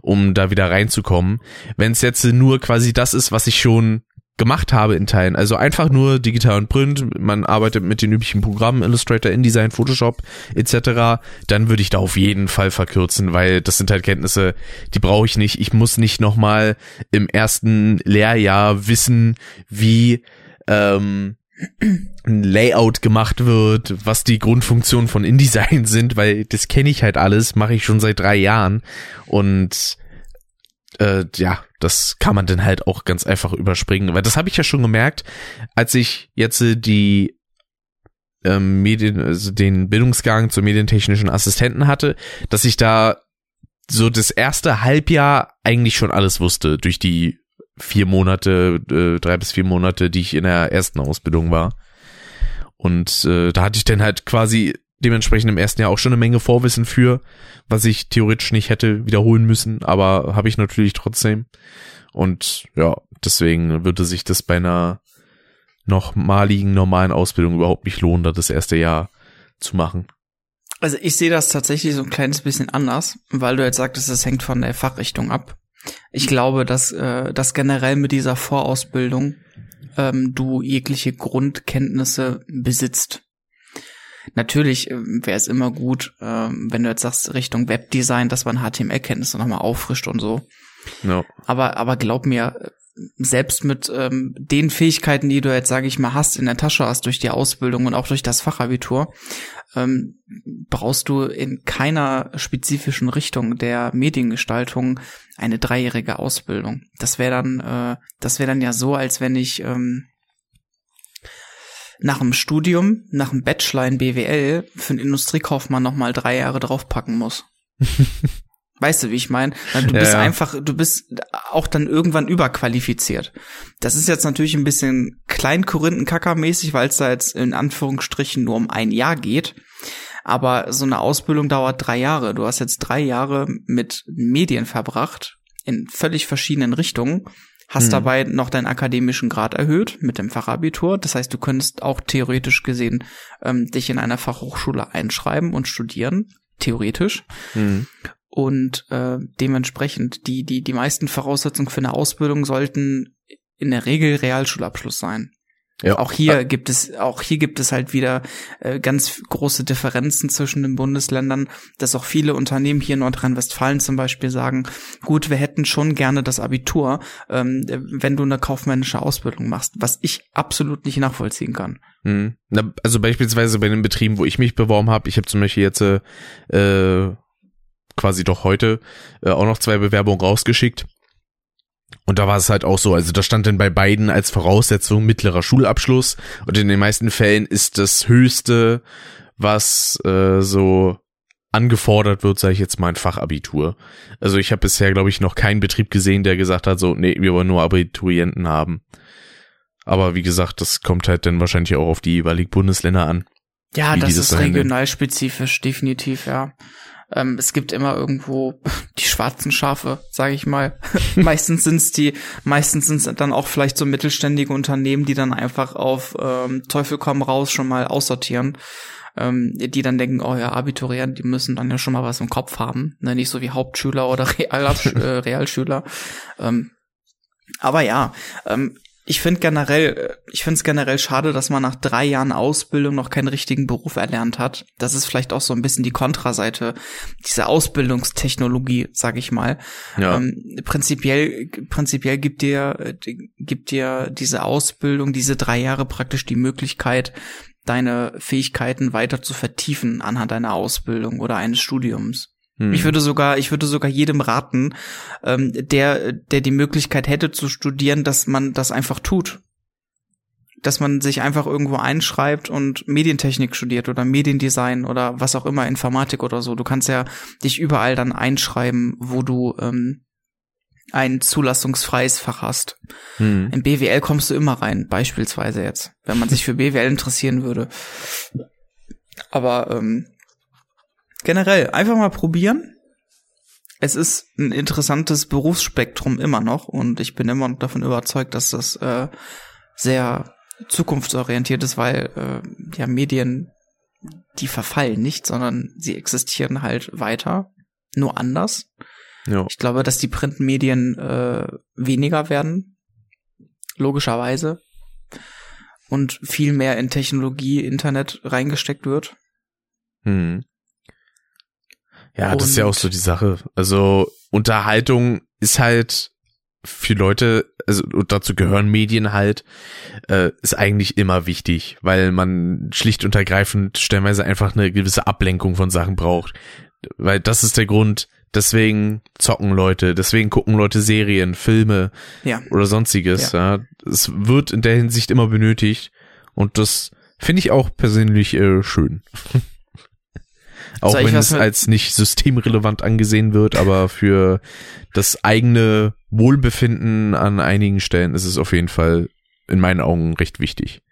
um da wieder reinzukommen. Wenn es jetzt nur quasi das ist, was ich schon gemacht habe in Teilen. Also einfach nur digital und print, man arbeitet mit den üblichen Programmen, Illustrator, InDesign, Photoshop etc., dann würde ich da auf jeden Fall verkürzen, weil das sind halt Kenntnisse, die brauche ich nicht. Ich muss nicht nochmal im ersten Lehrjahr wissen, wie ähm, ein Layout gemacht wird, was die Grundfunktionen von InDesign sind, weil das kenne ich halt alles, mache ich schon seit drei Jahren. Und äh, ja, das kann man dann halt auch ganz einfach überspringen, weil das habe ich ja schon gemerkt, als ich jetzt äh, die ähm, Medien, also den Bildungsgang zur medientechnischen Assistenten hatte, dass ich da so das erste Halbjahr eigentlich schon alles wusste durch die vier Monate, äh, drei bis vier Monate, die ich in der ersten Ausbildung war. Und äh, da hatte ich dann halt quasi dementsprechend im ersten Jahr auch schon eine Menge Vorwissen für, was ich theoretisch nicht hätte wiederholen müssen, aber habe ich natürlich trotzdem. Und ja, deswegen würde sich das bei einer nochmaligen normalen Ausbildung überhaupt nicht lohnen, da das erste Jahr zu machen. Also ich sehe das tatsächlich so ein kleines bisschen anders, weil du jetzt sagtest, es hängt von der Fachrichtung ab. Ich glaube, dass, äh, dass generell mit dieser Vorausbildung ähm, du jegliche Grundkenntnisse besitzt. Natürlich ähm, wäre es immer gut, ähm, wenn du jetzt sagst Richtung Webdesign, dass man HTML-Kenntnisse nochmal auffrischt und so. Ja. Aber, aber glaub mir, selbst mit ähm, den Fähigkeiten, die du jetzt, sage ich mal, hast, in der Tasche hast durch die Ausbildung und auch durch das Fachabitur, ähm, brauchst du in keiner spezifischen Richtung der Mediengestaltung eine dreijährige Ausbildung. Das wäre dann, äh, das wäre dann ja so, als wenn ich ähm, nach dem Studium, nach dem Bachelor in BWL für einen Industriekaufmann nochmal drei Jahre draufpacken muss. Weißt du, wie ich meine? Du Ja, bist ja. einfach, du bist auch dann irgendwann überqualifiziert. Das ist jetzt natürlich ein bisschen klein Korinthenkacker-mäßig, weil es da jetzt in Anführungsstrichen nur um ein Jahr geht. Aber so eine Ausbildung dauert drei Jahre. Du hast jetzt drei Jahre mit Medien verbracht, in völlig verschiedenen Richtungen, hast Hm. dabei noch deinen akademischen Grad erhöht mit dem Fachabitur. Das heißt, du könntest auch theoretisch gesehen ähm, dich in einer Fachhochschule einschreiben und studieren. Theoretisch. Mhm. Und äh, dementsprechend, die, die, die meisten Voraussetzungen für eine Ausbildung sollten in der Regel Realschulabschluss sein. Ja. Auch hier gibt es, auch hier gibt es halt wieder äh, ganz große Differenzen zwischen den Bundesländern, dass auch viele Unternehmen hier in Nordrhein-Westfalen zum Beispiel sagen, gut, wir hätten schon gerne das Abitur, ähm, wenn du eine kaufmännische Ausbildung machst, was ich absolut nicht nachvollziehen kann. Mhm. Na, also beispielsweise bei den Betrieben, wo ich mich beworben habe, ich habe zum Beispiel jetzt äh, äh, quasi doch heute äh, auch noch zwei Bewerbungen rausgeschickt. Und da war es halt auch so, also da stand dann bei beiden als Voraussetzung mittlerer Schulabschluss und in den meisten Fällen ist das höchste, was äh, so angefordert wird, sage ich jetzt mal ein Fachabitur. Also ich habe bisher, glaube ich, noch keinen Betrieb gesehen, der gesagt hat, so, nee, wir wollen nur Abiturienten haben. Aber wie gesagt, das kommt halt dann wahrscheinlich auch auf die jeweiligen Bundesländer an. Ja, das ist regionalspezifisch, definitiv, ja. Ähm, es gibt immer irgendwo die schwarzen Schafe, sage ich mal. meistens sind's die, meistens sind's dann auch vielleicht so mittelständige Unternehmen, die dann einfach auf ähm, Teufel komm raus schon mal aussortieren. Ähm, die dann denken, oh ja, Abiturienten, die müssen dann ja schon mal was im Kopf haben. Ne? Nicht so wie Hauptschüler oder Real, äh, Realschüler. Ähm, aber ja, ähm, ich finde generell, ich finde es generell schade, dass man nach drei Jahren Ausbildung noch keinen richtigen Beruf erlernt hat. Das ist vielleicht auch so ein bisschen die Kontraseite dieser Ausbildungstechnologie, sag ich mal. Ja. Ähm, prinzipiell, prinzipiell gibt dir, gibt dir diese Ausbildung, diese drei Jahre praktisch die Möglichkeit, deine Fähigkeiten weiter zu vertiefen anhand deiner Ausbildung oder eines Studiums. Hm. Ich würde sogar, ich würde sogar jedem raten, ähm, der, der die Möglichkeit hätte zu studieren, dass man das einfach tut. Dass man sich einfach irgendwo einschreibt und Medientechnik studiert oder Mediendesign oder was auch immer, Informatik oder so. Du kannst ja dich überall dann einschreiben, wo du ähm, ein zulassungsfreies Fach hast. Hm. In BWL kommst du immer rein, beispielsweise jetzt, wenn man sich für BWL interessieren würde. Aber ähm, generell einfach mal probieren. Es ist ein interessantes Berufsspektrum immer noch und ich bin immer noch davon überzeugt, dass das äh, sehr zukunftsorientiert ist, weil äh, ja Medien die verfallen nicht, sondern sie existieren halt weiter, nur anders. Ja. Ich glaube, dass die Printmedien äh, weniger werden, logischerweise, und viel mehr in Technologie, Internet reingesteckt wird. Hm. Ja, und das ist ja auch so die Sache. Also Unterhaltung ist halt für Leute, also und dazu gehören Medien halt, äh, ist eigentlich immer wichtig, weil man schlicht und ergreifend stellenweise einfach eine gewisse Ablenkung von Sachen braucht. Weil das ist der Grund, deswegen zocken Leute, deswegen gucken Leute Serien, Filme ja. oder sonstiges. Ja. ja. Es wird in der Hinsicht immer benötigt und das finde ich auch persönlich äh, schön. Auch wenn es als nicht systemrelevant angesehen wird, aber für das eigene Wohlbefinden an einigen Stellen ist es auf jeden Fall in meinen Augen recht wichtig.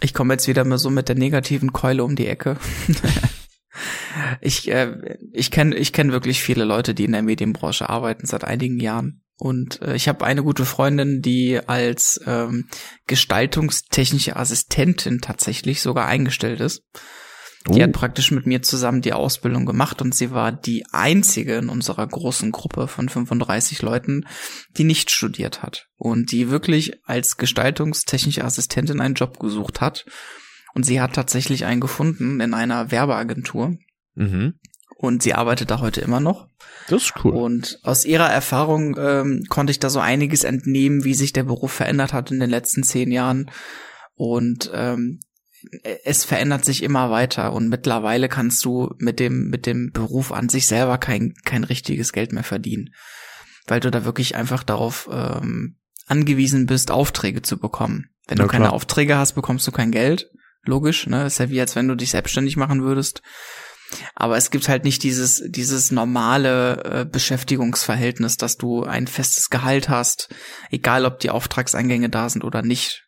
Ich komme jetzt wieder mal so mit der negativen Keule um die Ecke. ich äh, ich kenne ich kenn wirklich viele Leute, die in der Medienbranche arbeiten seit einigen Jahren. Und äh, ich habe eine gute Freundin, die als ähm, gestaltungstechnische Assistentin tatsächlich sogar eingestellt ist. Die uh. hat praktisch mit mir zusammen die Ausbildung gemacht und sie war die einzige in unserer großen Gruppe von 35 Leuten, die nicht studiert hat und die wirklich als gestaltungstechnische Assistentin einen Job gesucht hat. Und sie hat tatsächlich einen gefunden in einer Werbeagentur. Mhm. Und sie arbeitet da heute immer noch. Das ist cool. Und aus ihrer Erfahrung ähm, konnte ich da so einiges entnehmen, wie sich der Beruf verändert hat in den letzten zehn Jahren. Und ähm, es verändert sich immer weiter und mittlerweile kannst du mit dem, mit dem Beruf an sich selber kein, kein richtiges Geld mehr verdienen. Weil du da wirklich einfach darauf ähm, angewiesen bist, Aufträge zu bekommen. Wenn ja, du keine klar. Aufträge hast, bekommst du kein Geld. Logisch, ne? Ist ja wie als wenn du dich selbstständig machen würdest. Aber es gibt halt nicht dieses, dieses normale äh, Beschäftigungsverhältnis, dass du ein festes Gehalt hast, egal ob die Auftragseingänge da sind oder nicht.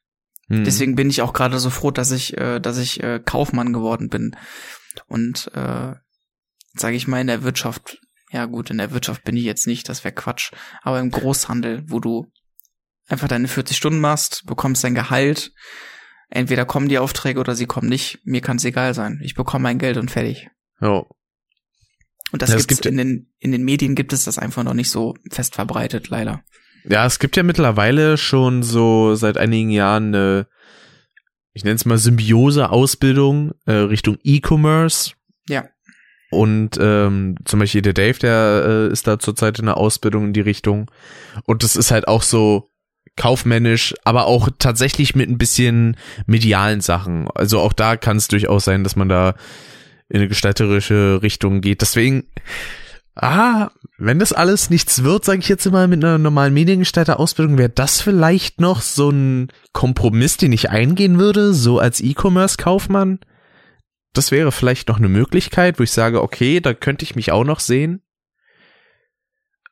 Hm. Deswegen bin ich auch gerade so froh, dass ich, äh, dass ich äh, Kaufmann geworden bin. Und äh, sage ich mal in der Wirtschaft, ja gut, in der Wirtschaft bin ich jetzt nicht, das wäre Quatsch. Aber im Großhandel, wo du einfach deine 40 Stunden machst, bekommst dein Gehalt, entweder kommen die Aufträge oder sie kommen nicht. Mir kann es egal sein. Ich bekomme mein Geld und fertig. Ja. Und das ja, gibt's gibt in den in den Medien gibt es das einfach noch nicht so fest verbreitet, leider. Ja, es gibt ja mittlerweile schon so seit einigen Jahren eine, ich nenne es mal Symbiose-Ausbildung äh, Richtung E-Commerce. Ja. Und ähm, zum Beispiel der Dave, der äh, ist da zurzeit in der Ausbildung in die Richtung. Und das ist halt auch so kaufmännisch, aber auch tatsächlich mit ein bisschen medialen Sachen. Also auch da kann es durchaus sein, dass man da in eine gestalterische Richtung geht. Deswegen, ah, wenn das alles nichts wird, sage ich jetzt immer mit einer normalen Mediengestalter-Ausbildung, wäre das vielleicht noch so ein Kompromiss, den ich eingehen würde, so als E-Commerce-Kaufmann. Das wäre vielleicht noch eine Möglichkeit, wo ich sage, okay, da könnte ich mich auch noch sehen.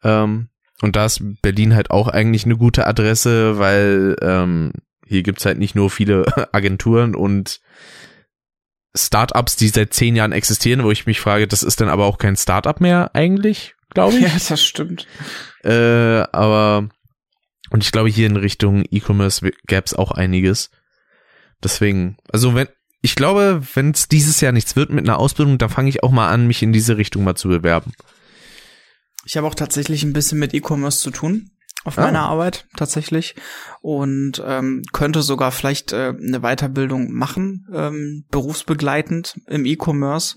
Ähm, und da ist Berlin halt auch eigentlich eine gute Adresse, weil ähm, hier gibt's halt nicht nur viele Agenturen und Startups, die seit zehn Jahren existieren, wo ich mich frage, das ist dann aber auch kein Startup mehr eigentlich, glaube ich. Ja, das stimmt. Äh, aber und ich glaube, hier in Richtung E-Commerce gäbe auch einiges. Deswegen, also wenn, ich glaube, wenn es dieses Jahr nichts wird mit einer Ausbildung, dann fange ich auch mal an, mich in diese Richtung mal zu bewerben. Ich habe auch tatsächlich ein bisschen mit E-Commerce zu tun. Auf ah. meiner Arbeit tatsächlich und ähm, könnte sogar vielleicht äh, eine Weiterbildung machen, ähm, berufsbegleitend im E-Commerce,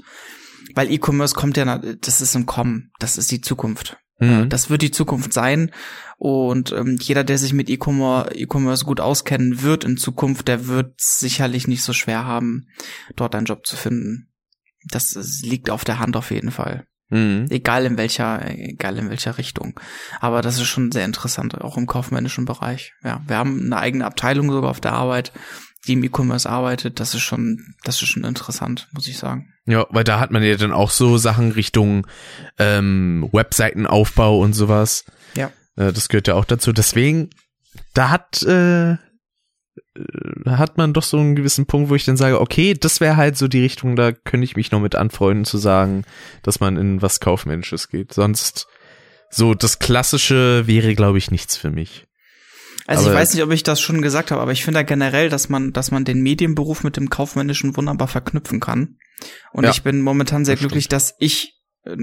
weil E-Commerce kommt ja, das ist im Kommen, das ist die Zukunft. Mhm. Das wird die Zukunft sein und ähm, jeder, der sich mit E-Commerce gut auskennen wird in Zukunft, der wird sicherlich nicht so schwer haben, dort einen Job zu finden. Das, das liegt auf der Hand auf jeden Fall. Mhm. Egal in welcher, egal in welcher Richtung. Aber das ist schon sehr interessant, auch im kaufmännischen Bereich. Ja, wir haben eine eigene Abteilung sogar auf der Arbeit, die im E-Commerce arbeitet. Das ist schon, das ist schon interessant, muss ich sagen. Ja, weil da hat man ja dann auch so Sachen Richtung ähm, Webseitenaufbau und sowas. Ja. Äh, das gehört ja auch dazu. Deswegen, da hat äh, hat man doch so einen gewissen Punkt, wo ich dann sage, okay, das wäre halt so die Richtung, da könnte ich mich noch mit anfreunden zu sagen, dass man in was Kaufmännisches geht. Sonst so das Klassische wäre, glaube ich, nichts für mich. Also aber ich weiß nicht, ob ich das schon gesagt habe, aber ich finde ja generell, dass man, dass man den Medienberuf mit dem Kaufmännischen wunderbar verknüpfen kann. Und ja, ich bin momentan sehr glücklich, stimmt. dass ich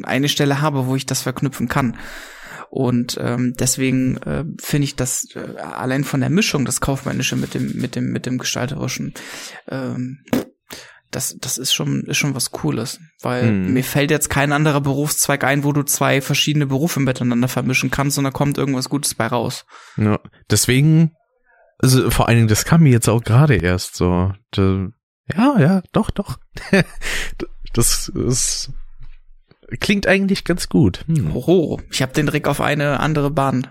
eine Stelle habe, wo ich das verknüpfen kann. Und ähm, deswegen äh, finde ich das äh, allein von der Mischung, das Kaufmännische mit dem, mit dem, mit dem Gestalterischen, ähm, das, das ist schon, ist schon was Cooles. Weil hm. mir fällt jetzt kein anderer Berufszweig ein, wo du zwei verschiedene Berufe miteinander vermischen kannst und da kommt irgendwas Gutes bei raus. Ja, deswegen, also vor allen Dingen, das kam mir jetzt auch gerade erst so. ja, ja, doch, doch. das ist klingt eigentlich ganz gut. Hm. Oh, ich habe den Trick auf eine andere Bahn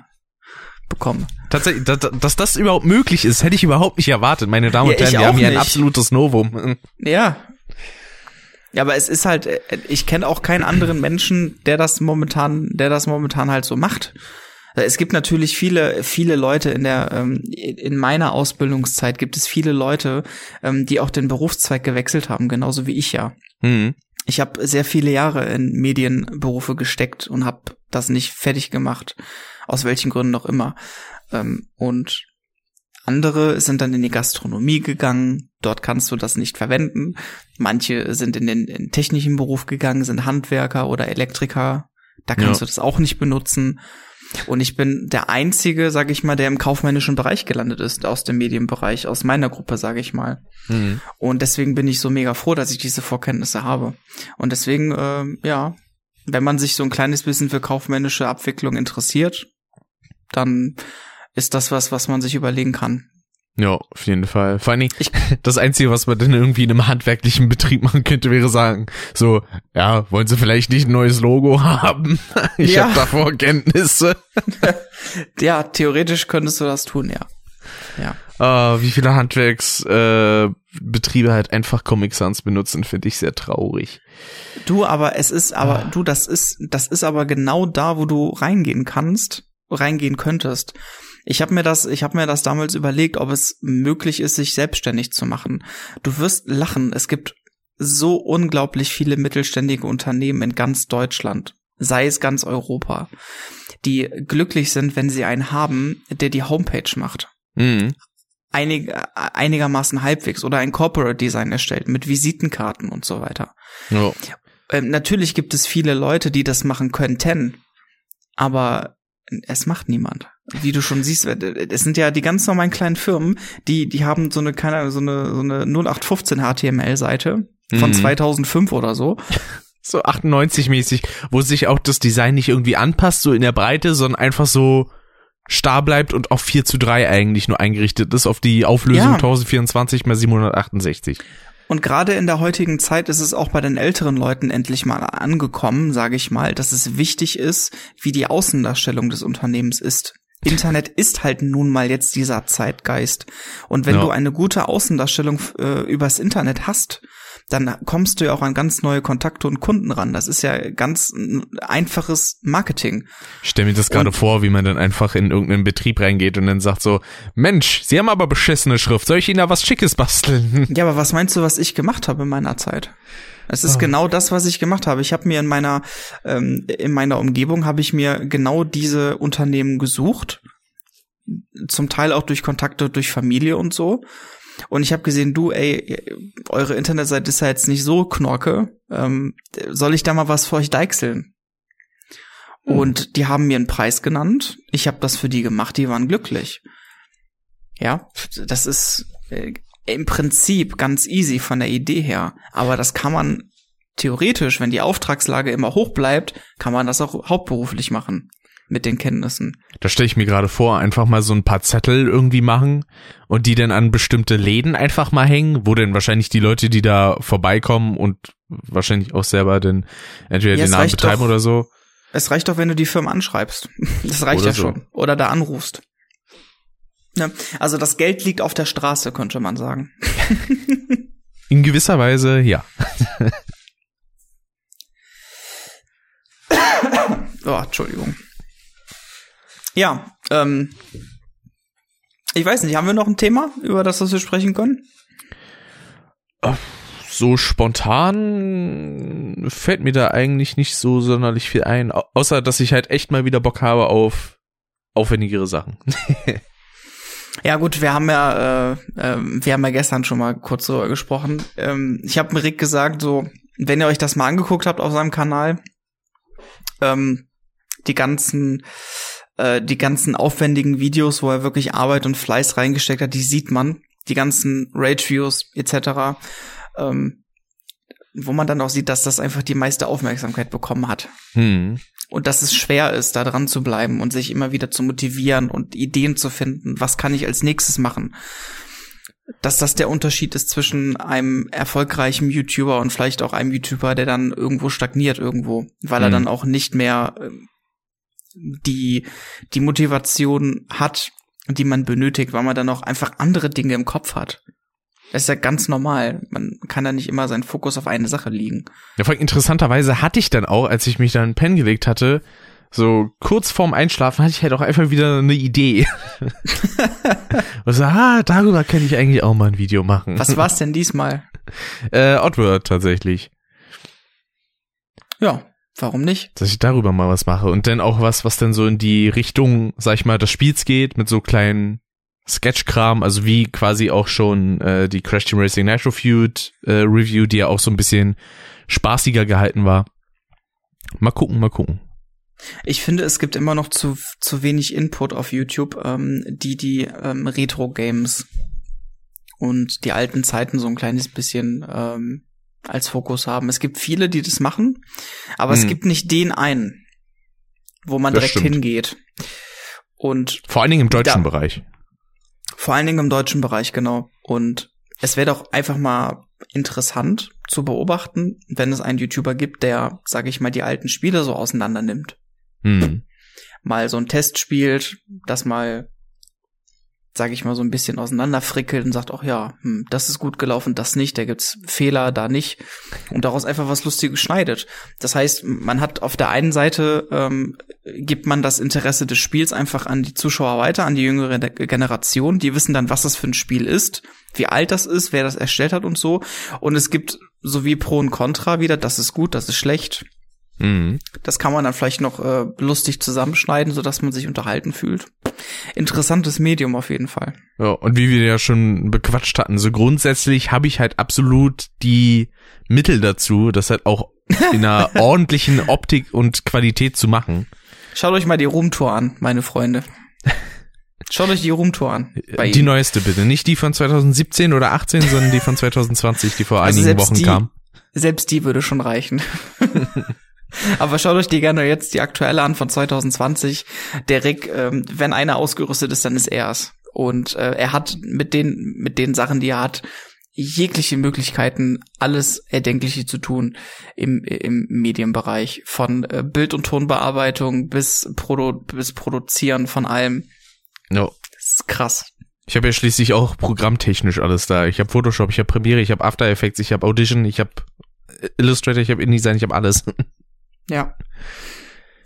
bekommen. Tatsächlich, dass, dass das überhaupt möglich ist, hätte ich überhaupt nicht erwartet, meine Damen und ja, Herren. Wir haben hier nicht. ein absolutes Novum. Ja. Ja, aber es ist halt, ich kenne auch keinen anderen Menschen, der das momentan, der das momentan halt so macht. Es gibt natürlich viele, viele Leute in der, ähm, in meiner Ausbildungszeit gibt es viele Leute, ähm, die auch den Berufszweig gewechselt haben, genauso wie ich ja. Mhm ich habe sehr viele Jahre in Medienberufe gesteckt und habe das nicht fertig gemacht, aus welchen Gründen auch immer. Ähm, und andere sind dann in die Gastronomie gegangen, dort kannst du das nicht verwenden. Manche sind in den, in den technischen Beruf gegangen, sind Handwerker oder Elektriker, da kannst ja. du das auch nicht benutzen. Und ich bin der einzige, sage ich mal, der im kaufmännischen Bereich gelandet ist, aus dem Medienbereich, aus meiner Gruppe, sage ich mal. Mhm. Und deswegen bin ich so mega froh, dass ich diese Vorkenntnisse habe. Und deswegen, äh, ja, wenn man sich so ein kleines bisschen für kaufmännische Abwicklung interessiert, dann ist das was, was man sich überlegen kann. Ja, auf jeden Fall. Vor allem, ich, das Einzige, was man denn irgendwie in einem handwerklichen Betrieb machen könnte, wäre sagen, so, ja, wollen Sie vielleicht nicht ein neues Logo haben? Ich ja. habe davor Kenntnisse. ja, theoretisch könntest du das tun, ja. Ja. Uh, wie viele Handwerksbetriebe äh, halt einfach Comic Sans benutzen, finde ich sehr traurig. Du, aber es ist, aber ah. du, das ist, das ist aber genau da, wo du reingehen kannst, reingehen könntest. Ich habe mir das, ich habe mir das damals überlegt, ob es möglich ist, sich selbstständig zu machen. Du wirst lachen. Es gibt so unglaublich viele mittelständige Unternehmen in ganz Deutschland, sei es ganz Europa, die glücklich sind, wenn sie einen haben, der die Homepage macht. Mhm. Einig, einigermaßen halbwegs oder ein Corporate Design erstellt mit Visitenkarten und so weiter. Ja. Ähm, natürlich gibt es viele Leute, die das machen könnten, aber es macht niemand. Wie du schon siehst, es sind ja die ganz normalen kleinen Firmen, die, die haben so eine, keine, so eine, so eine 0815 HTML-Seite von mhm. 2005 oder so. So 98 mäßig, wo sich auch das Design nicht irgendwie anpasst, so in der Breite, sondern einfach so starr bleibt und auf 4 zu 3 eigentlich nur eingerichtet ist auf die Auflösung ja. 1024 mal 768. Und gerade in der heutigen Zeit ist es auch bei den älteren Leuten endlich mal angekommen, sage ich mal, dass es wichtig ist, wie die Außendarstellung des Unternehmens ist. Internet ist halt nun mal jetzt dieser Zeitgeist. Und wenn ja. du eine gute Außendarstellung äh, übers Internet hast, dann kommst du ja auch an ganz neue Kontakte und Kunden ran. Das ist ja ganz einfaches Marketing. Ich stell mir das gerade vor, wie man dann einfach in irgendeinen Betrieb reingeht und dann sagt so, Mensch, Sie haben aber beschissene Schrift, soll ich Ihnen da was Schickes basteln? Ja, aber was meinst du, was ich gemacht habe in meiner Zeit? Es ist oh. genau das, was ich gemacht habe. Ich habe mir in meiner ähm, in meiner Umgebung habe ich mir genau diese Unternehmen gesucht, zum Teil auch durch Kontakte durch Familie und so und ich habe gesehen, du, ey, eure Internetseite ist ja jetzt nicht so knorke. Ähm, soll ich da mal was für euch deichseln? Und die haben mir einen Preis genannt. Ich habe das für die gemacht, die waren glücklich. Ja, das ist äh, im Prinzip ganz easy von der Idee her. Aber das kann man theoretisch, wenn die Auftragslage immer hoch bleibt, kann man das auch hauptberuflich machen mit den Kenntnissen. Da stelle ich mir gerade vor, einfach mal so ein paar Zettel irgendwie machen und die dann an bestimmte Läden einfach mal hängen, wo dann wahrscheinlich die Leute, die da vorbeikommen und wahrscheinlich auch selber dann entweder Ja, den Namen betreiben doch. oder so. Es reicht doch, wenn du die Firma anschreibst. Das reicht Oder ja so. schon. Oder da anrufst. Ne? Also das Geld liegt auf der Straße, könnte man sagen. In gewisser Weise, ja. Oh, Entschuldigung. Ja, ähm, ich weiß nicht, haben wir noch ein Thema, über das was wir sprechen können? So spontan fällt mir da eigentlich nicht so sonderlich viel ein, au- außer dass ich halt echt mal wieder Bock habe auf aufwendigere Sachen. Ja gut, wir haben ja, äh, ähm, wir haben ja gestern schon mal kurz darüber gesprochen. Ähm, ich habe Rick gesagt, so, wenn ihr euch das mal angeguckt habt auf seinem Kanal, ähm, die ganzen, äh, die ganzen aufwendigen Videos, wo er wirklich Arbeit und Fleiß reingesteckt hat, die sieht man. Die ganzen Rage-Views etc. Ähm, wo man dann auch sieht, dass das einfach die meiste Aufmerksamkeit bekommen hat. Hm. Und dass es schwer ist, da dran zu bleiben und sich immer wieder zu motivieren und Ideen zu finden, was kann ich als nächstes machen. Dass das der Unterschied ist zwischen einem erfolgreichen YouTuber und vielleicht auch einem YouTuber, der dann irgendwo stagniert irgendwo, weil er Mhm. dann auch nicht mehr ähm, die, die Motivation hat, die man benötigt, weil man dann auch einfach andere Dinge im Kopf hat. Das ist ja ganz normal. Man kann da nicht immer seinen Fokus auf eine Sache liegen. Ja, vor allem interessanterweise hatte ich dann auch, als ich mich dann pennen gelegt hatte, so kurz vorm Einschlafen hatte ich halt auch einfach wieder eine Idee. und so, ah, darüber kann ich eigentlich auch mal ein Video machen. Was war's denn diesmal? Äh, Oddworld tatsächlich. Ja, warum nicht? Dass ich darüber mal was mache. Und dann auch was, was dann so in die Richtung, sag ich mal, des Spiels geht, mit so kleinen Sketchkram, also wie quasi auch schon äh, die Crash Team Racing Nitro Feud äh, Review, die ja auch so ein bisschen spaßiger gehalten war. Mal gucken, mal gucken. Ich finde, es gibt immer noch zu, zu wenig Input auf YouTube, ähm, die die ähm, Retro-Games und die alten Zeiten so ein kleines bisschen ähm, als Fokus haben. Es gibt viele, die das machen, aber es Hm. gibt nicht den einen, wo man Das direkt stimmt. hingeht. Und Vor allen Dingen im deutschen Da- Bereich. Vor allen Dingen im deutschen Bereich, genau. Und es wäre doch einfach mal interessant zu beobachten, wenn es einen YouTuber gibt, der, sage ich mal, die alten Spiele so auseinander nimmt. Hm. mal so einen Test spielt, das mal, sage ich mal, so ein bisschen auseinanderfrickelt und sagt, ach ja, hm, das ist gut gelaufen, das nicht, da gibt's Fehler, da nicht und daraus einfach was Lustiges schneidet. Das heißt, man hat auf der einen Seite ähm, gibt man das Interesse des Spiels einfach an die Zuschauer weiter, an die jüngere Generation, die wissen dann, was das für ein Spiel ist, wie alt das ist, wer das erstellt hat und so. Und es gibt sowie Pro und Contra wieder, das ist gut, das ist schlecht. Hm. Das kann man dann vielleicht noch äh, lustig zusammenschneiden, so dass man sich unterhalten fühlt. Interessantes Medium auf jeden Fall. Ja, und wie wir ja schon bequatscht hatten, so grundsätzlich habe ich halt absolut die Mittel dazu, das halt auch in einer ordentlichen Optik und Qualität zu machen. Schaut euch mal die Roomtour an, meine Freunde. Schaut euch die Roomtour an. Die ihm. neueste bitte, nicht die von 2017 oder 18, sondern die von 2020, die vor Also einigen Wochen die- kam. Selbst die würde schon reichen. Aber schaut euch die gerne jetzt die aktuelle an von 2020. Der Rick, ähm, wenn einer ausgerüstet ist, dann ist er es. Und äh, er hat mit den mit den Sachen, die er hat, jegliche Möglichkeiten, alles Erdenkliche zu tun im, im Medienbereich. Von äh, Bild- und Tonbearbeitung bis, Produ bis Produzieren von allem. Ja. Das ist krass. Ich habe ja schließlich auch programmtechnisch alles da. Ich habe Photoshop, ich habe Premiere, ich habe After Effects, ich habe Audition, ich habe Illustrator, ich habe InDesign, ich habe alles. Ja.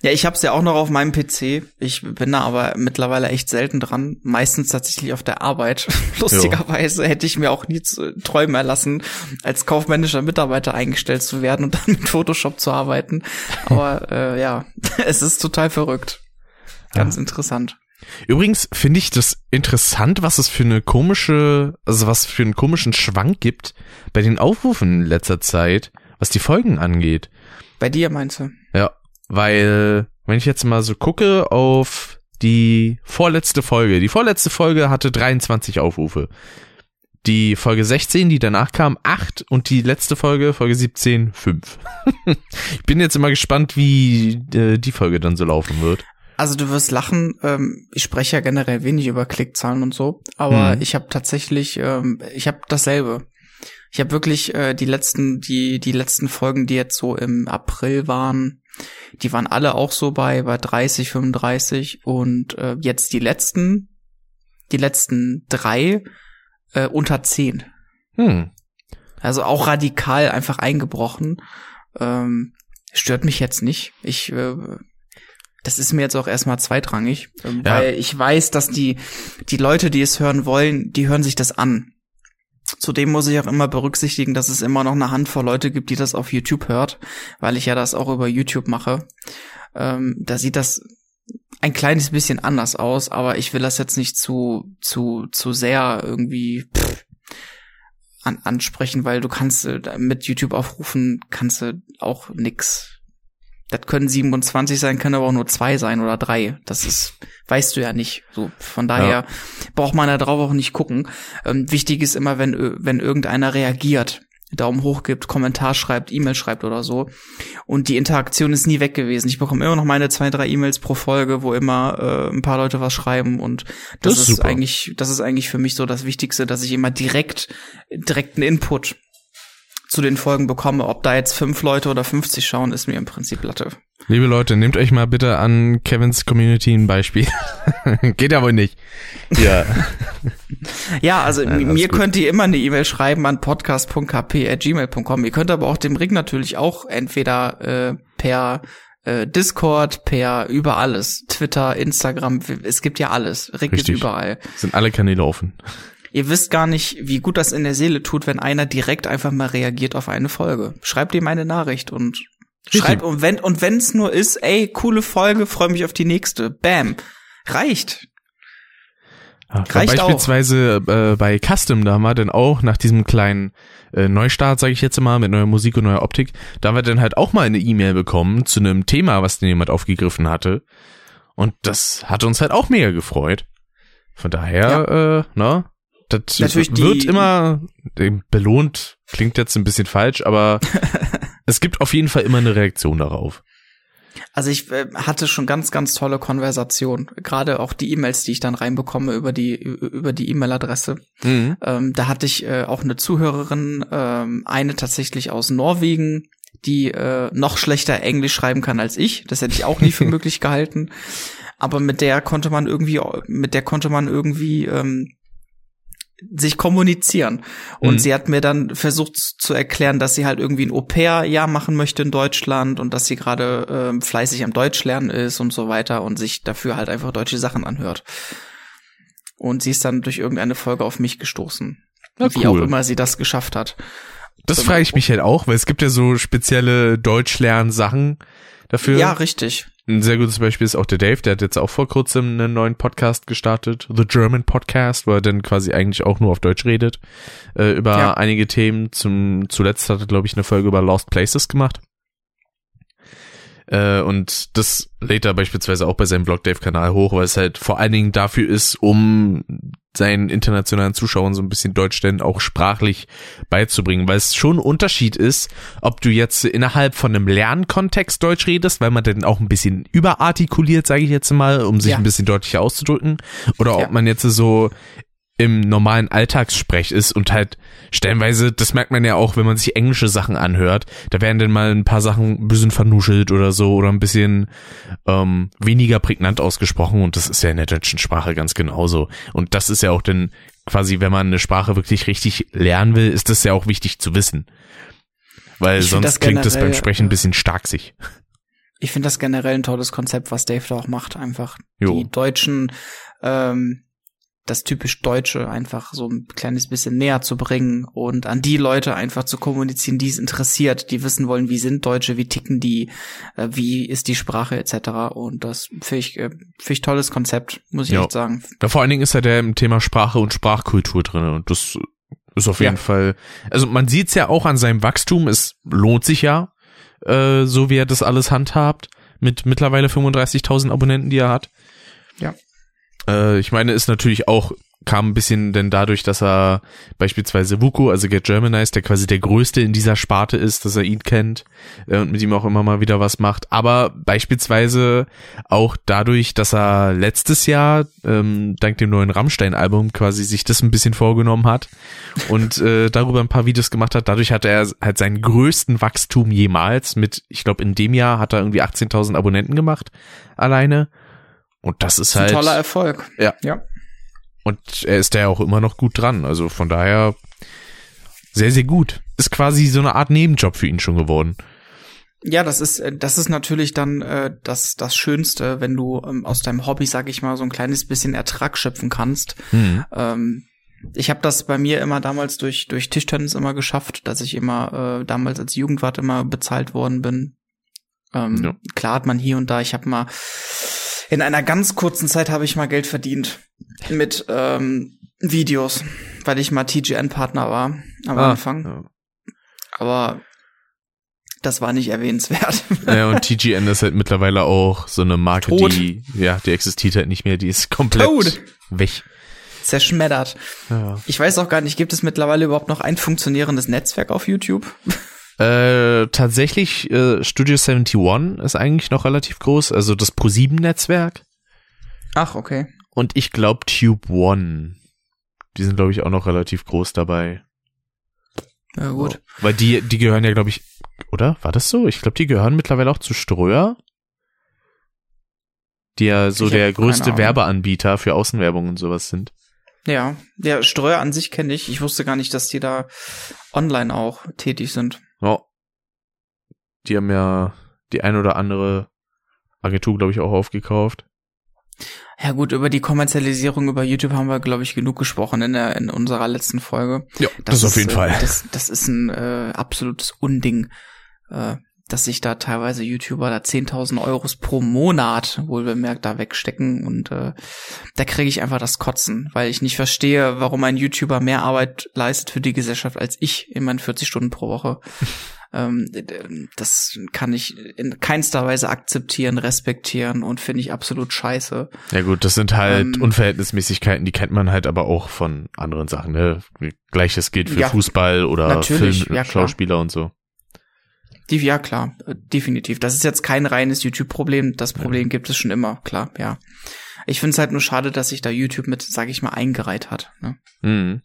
Ja, ich hab's ja auch noch auf meinem PC. Ich bin da aber mittlerweile echt selten dran. Meistens tatsächlich auf der Arbeit. Lustigerweise hätte ich mir auch nie zu träumen erlassen, als kaufmännischer Mitarbeiter eingestellt zu werden und dann mit Photoshop zu arbeiten. Aber äh, ja, es ist total verrückt. Ganz Ja. interessant. Übrigens finde ich das interessant, was es für eine komische, also was für einen komischen Schwank gibt bei den Aufrufen in letzter Zeit, was die Folgen angeht. Bei dir meinst du? Ja, weil wenn ich jetzt mal so gucke auf die vorletzte Folge. Die vorletzte Folge hatte 23 Aufrufe. Die Folge 16, die danach kam, 8 und die letzte Folge, Folge 17, 5. ich bin jetzt immer gespannt, wie äh, die Folge dann so laufen wird. Also du wirst lachen, ähm, ich spreche ja generell wenig über Klickzahlen und so, aber Mhm. ich habe tatsächlich, ähm, ich habe dasselbe. Ich habe wirklich äh, die letzten, die die letzten Folgen, die jetzt so im April waren, die waren alle auch so bei bei 30, 35 und äh, jetzt die letzten, die letzten drei äh, unter 10. Hm. Also auch radikal einfach eingebrochen. Ähm, stört mich jetzt nicht. Ich, äh, das ist mir jetzt auch erstmal zweitrangig, ähm, Ja. weil ich weiß, dass die, die Leute, die es hören wollen, die hören sich das an. Zudem muss ich auch immer berücksichtigen, dass es immer noch eine Handvoll Leute gibt, die das auf YouTube hört, weil ich ja das auch über YouTube mache. Ähm, da sieht das ein kleines bisschen anders aus, aber ich will das jetzt nicht zu, zu, zu sehr irgendwie pff, an, ansprechen, weil du kannst äh, mit YouTube aufrufen, kannst du auch nix. Das können 27 sein, können aber auch nur zwei sein oder drei. Das ist, weißt du ja nicht. So, von daher braucht man da drauf auch nicht gucken. Ähm, wichtig ist immer, wenn, ö- wenn irgendeiner reagiert, Daumen hoch gibt, Kommentar schreibt, E-Mail schreibt oder so. Und die Interaktion ist nie weg gewesen. Ich bekomme immer noch meine zwei, drei E-Mails pro Folge, wo immer äh, ein paar Leute was schreiben und das, Das ist ist eigentlich, das ist eigentlich für mich so das Wichtigste, dass ich immer direkt, direkt einen Input zu den Folgen bekomme. Ob da jetzt fünf Leute oder 50 schauen, ist mir im Prinzip Latte. Liebe Leute, nehmt euch mal bitte an Kevins Community ein Beispiel. Geht ja wohl nicht. Ja. Ja, also Ja, alles mir gut. könnt ihr immer eine E-Mail schreiben an podcast.kp.gmail.com. Ihr könnt aber auch dem Rick natürlich auch entweder äh, per äh, Discord, per über alles, Twitter, Instagram, es gibt ja alles. Rick Richtig. ist überall. Sind alle Kanäle offen. Ihr wisst gar nicht, wie gut das in der Seele tut, wenn einer direkt einfach mal reagiert auf eine Folge. Schreibt ihm eine Nachricht und schreibt und wenn und wenn's nur ist, ey, coole Folge, freue mich auf die nächste. Bam. Reicht. Ja, Reicht auch. beispielsweise äh, bei Custom, da haben wir dann auch nach diesem kleinen äh, Neustart, sage ich jetzt mal, mit neuer Musik und neuer Optik, da haben wir dann halt auch mal eine E-Mail bekommen zu einem Thema, was denn jemand aufgegriffen hatte. Und das hat uns halt auch mega gefreut. Von daher, äh, ne, das Natürlich die- wird immer äh, belohnt, klingt jetzt ein bisschen falsch, aber es gibt auf jeden Fall immer eine Reaktion darauf. Also ich äh, hatte schon ganz, ganz tolle Konversation. Gerade auch die E-Mails, die ich dann reinbekomme über die über die E-Mail-Adresse. Mhm. Ähm, da hatte ich äh, auch eine Zuhörerin, ähm, eine tatsächlich aus Norwegen, die äh, noch schlechter Englisch schreiben kann als ich. Das hätte ich auch nie für möglich gehalten. Aber mit der konnte man irgendwie, mit der konnte man irgendwie ähm, sich kommunizieren. Und Mhm. sie hat mir dann versucht zu erklären, dass sie halt irgendwie ein Au-pair-Jahr machen möchte in Deutschland und dass sie gerade ähm, fleißig am Deutsch lernen ist und so weiter und sich dafür halt einfach deutsche Sachen anhört. Und sie ist dann durch irgendeine Folge auf mich gestoßen. Na, Wie cool. auch immer sie das geschafft hat. Das frage ich mich halt auch, weil es gibt ja so spezielle Deutschlern-Sachen dafür. Ja, richtig. Ein sehr gutes Beispiel ist auch der Dave, der hat jetzt auch vor kurzem einen neuen Podcast gestartet, The German Podcast, wo er dann quasi eigentlich auch nur auf Deutsch redet, äh, über Ja. einige Themen. Zum zuletzt hat er, glaube ich, eine Folge über Lost Places gemacht. Äh, und das lädt er beispielsweise auch bei seinem Blog Dave-Kanal hoch, weil es halt vor allen Dingen dafür ist, um seinen internationalen Zuschauern so ein bisschen Deutsch denn auch sprachlich beizubringen, weil es schon ein Unterschied ist, ob du jetzt innerhalb von einem Lernkontext Deutsch redest, weil man dann auch ein bisschen überartikuliert, sage ich jetzt mal, um sich Ja. ein bisschen deutlicher auszudrücken, oder Ja. ob man jetzt so im normalen Alltagssprech ist und halt stellenweise, das merkt man ja auch, wenn man sich englische Sachen anhört, da werden dann mal ein paar Sachen ein bisschen vernuschelt oder so oder ein bisschen ähm, weniger prägnant ausgesprochen und das ist ja in der deutschen Sprache ganz genauso. Und das ist ja auch dann quasi, wenn man eine Sprache wirklich richtig lernen will, ist das ja auch wichtig zu wissen. Weil Ich sonst das klingt das beim Sprechen ein äh, bisschen starksig. Ich finde das generell ein tolles Konzept, was Dave da auch macht. Einfach Jo. die Deutschen, ähm, das typisch Deutsche einfach so ein kleines bisschen näher zu bringen und an die Leute einfach zu kommunizieren, die es interessiert, die wissen wollen, wie sind Deutsche, wie ticken die, äh, wie ist die Sprache etc. Und das finde ich, äh, finde ich tolles Konzept, muss ich Ja. echt sagen. Ja, vor allen Dingen ist er der im Thema Sprache und Sprachkultur drin und das ist auf jeden Ja. Fall, also man sieht es ja auch an seinem Wachstum, es lohnt sich ja, äh, so wie er das alles handhabt, mit mittlerweile 35.000 Abonnenten, die er hat. Ja. Äh, ich meine, ist natürlich auch kam ein bisschen denn dadurch, dass er beispielsweise Vuko, also Get Germanized, der quasi der größte in dieser Sparte ist, dass er ihn kennt äh, und mit ihm auch immer mal wieder was macht. Aber beispielsweise auch dadurch, dass er letztes Jahr ähm, dank dem neuen Rammstein-Album quasi sich das ein bisschen vorgenommen hat und äh, darüber ein paar Videos gemacht hat. Dadurch hat er halt seinen größten Wachstum jemals mit, ich glaube in dem Jahr hat er irgendwie 18.000 Abonnenten gemacht alleine. Und das ist, Das ist halt ein toller Erfolg. Ja. Ja. und er ist da ja auch immer noch gut dran. Also von daher sehr, sehr gut. Ist quasi so eine Art Nebenjob für ihn schon geworden. Ja, das ist äh, das ist natürlich dann äh, das das Schönste, wenn du ähm, aus deinem Hobby, sag ich mal, so ein kleines bisschen Ertrag schöpfen kannst. Hm. Ähm, ich habe das bei mir immer damals durch durch Tischtennis immer geschafft, dass ich immer äh, damals als Jugendwart immer bezahlt worden bin. Ähm, Ja. Klar hat man hier und da. Ich habe mal in einer ganz kurzen Zeit habe ich mal Geld verdient mit ähm, Videos, weil ich mal TGN-Partner war am Ah, Anfang. ja. Aber das war nicht erwähnenswert. Ja, und TGN ist halt mittlerweile auch so eine Marke, Tot. die, ja, die existiert halt nicht mehr, die ist komplett Tot. weg. Zerschmettert. Ja. Ich weiß auch gar nicht, gibt es mittlerweile überhaupt noch ein funktionierendes Netzwerk auf YouTube? Äh, tatsächlich, äh, Studio 71 ist eigentlich noch relativ groß, also das Pro7-Netzwerk. Ach, okay. Und ich glaube Tube One. Die sind, glaube ich, auch noch relativ groß dabei. Ja, gut. Weil die, die gehören ja, glaube ich, oder? War das so? Ich glaube, die gehören mittlerweile auch zu Ströer. Die ja so Ich der größte. Werbeanbieter für Außenwerbung und sowas sind. Ja, der Streuer an sich kenne ich. Ich wusste gar nicht, dass die da online auch tätig sind. Ja. Die haben ja die ein oder andere Agentur, glaube ich, auch aufgekauft. Ja gut, über die Kommerzialisierung über YouTube haben wir, glaube ich, genug gesprochen in, der, in unserer letzten Folge. Ja, das, auf jeden äh, Fall. Das, das ist ein äh, absolutes Unding, äh, dass sich da teilweise YouTuber da 10.000 Euros pro Monat, wohl bemerkt, da wegstecken und äh, da kriege ich einfach das Kotzen, weil ich nicht verstehe, warum ein YouTuber mehr Arbeit leistet für die Gesellschaft als ich in meinen 40 Stunden pro Woche. ähm, das kann ich in keinster Weise akzeptieren, respektieren und finde ich absolut scheiße. Ja gut, das sind halt Ähm, Unverhältnismäßigkeiten, die kennt man halt aber auch von anderen Sachen. Ne? Gleiches gilt für Ja, Fußball oder Film, ja. Schauspieler und so. Die, ja, klar, äh, definitiv. Das ist jetzt kein reines YouTube-Problem. Das Problem gibt es schon immer, klar, ja. Ich finde es halt nur schade, dass sich da YouTube mit, sag ich mal, eingereiht hat. Ne? Mhm.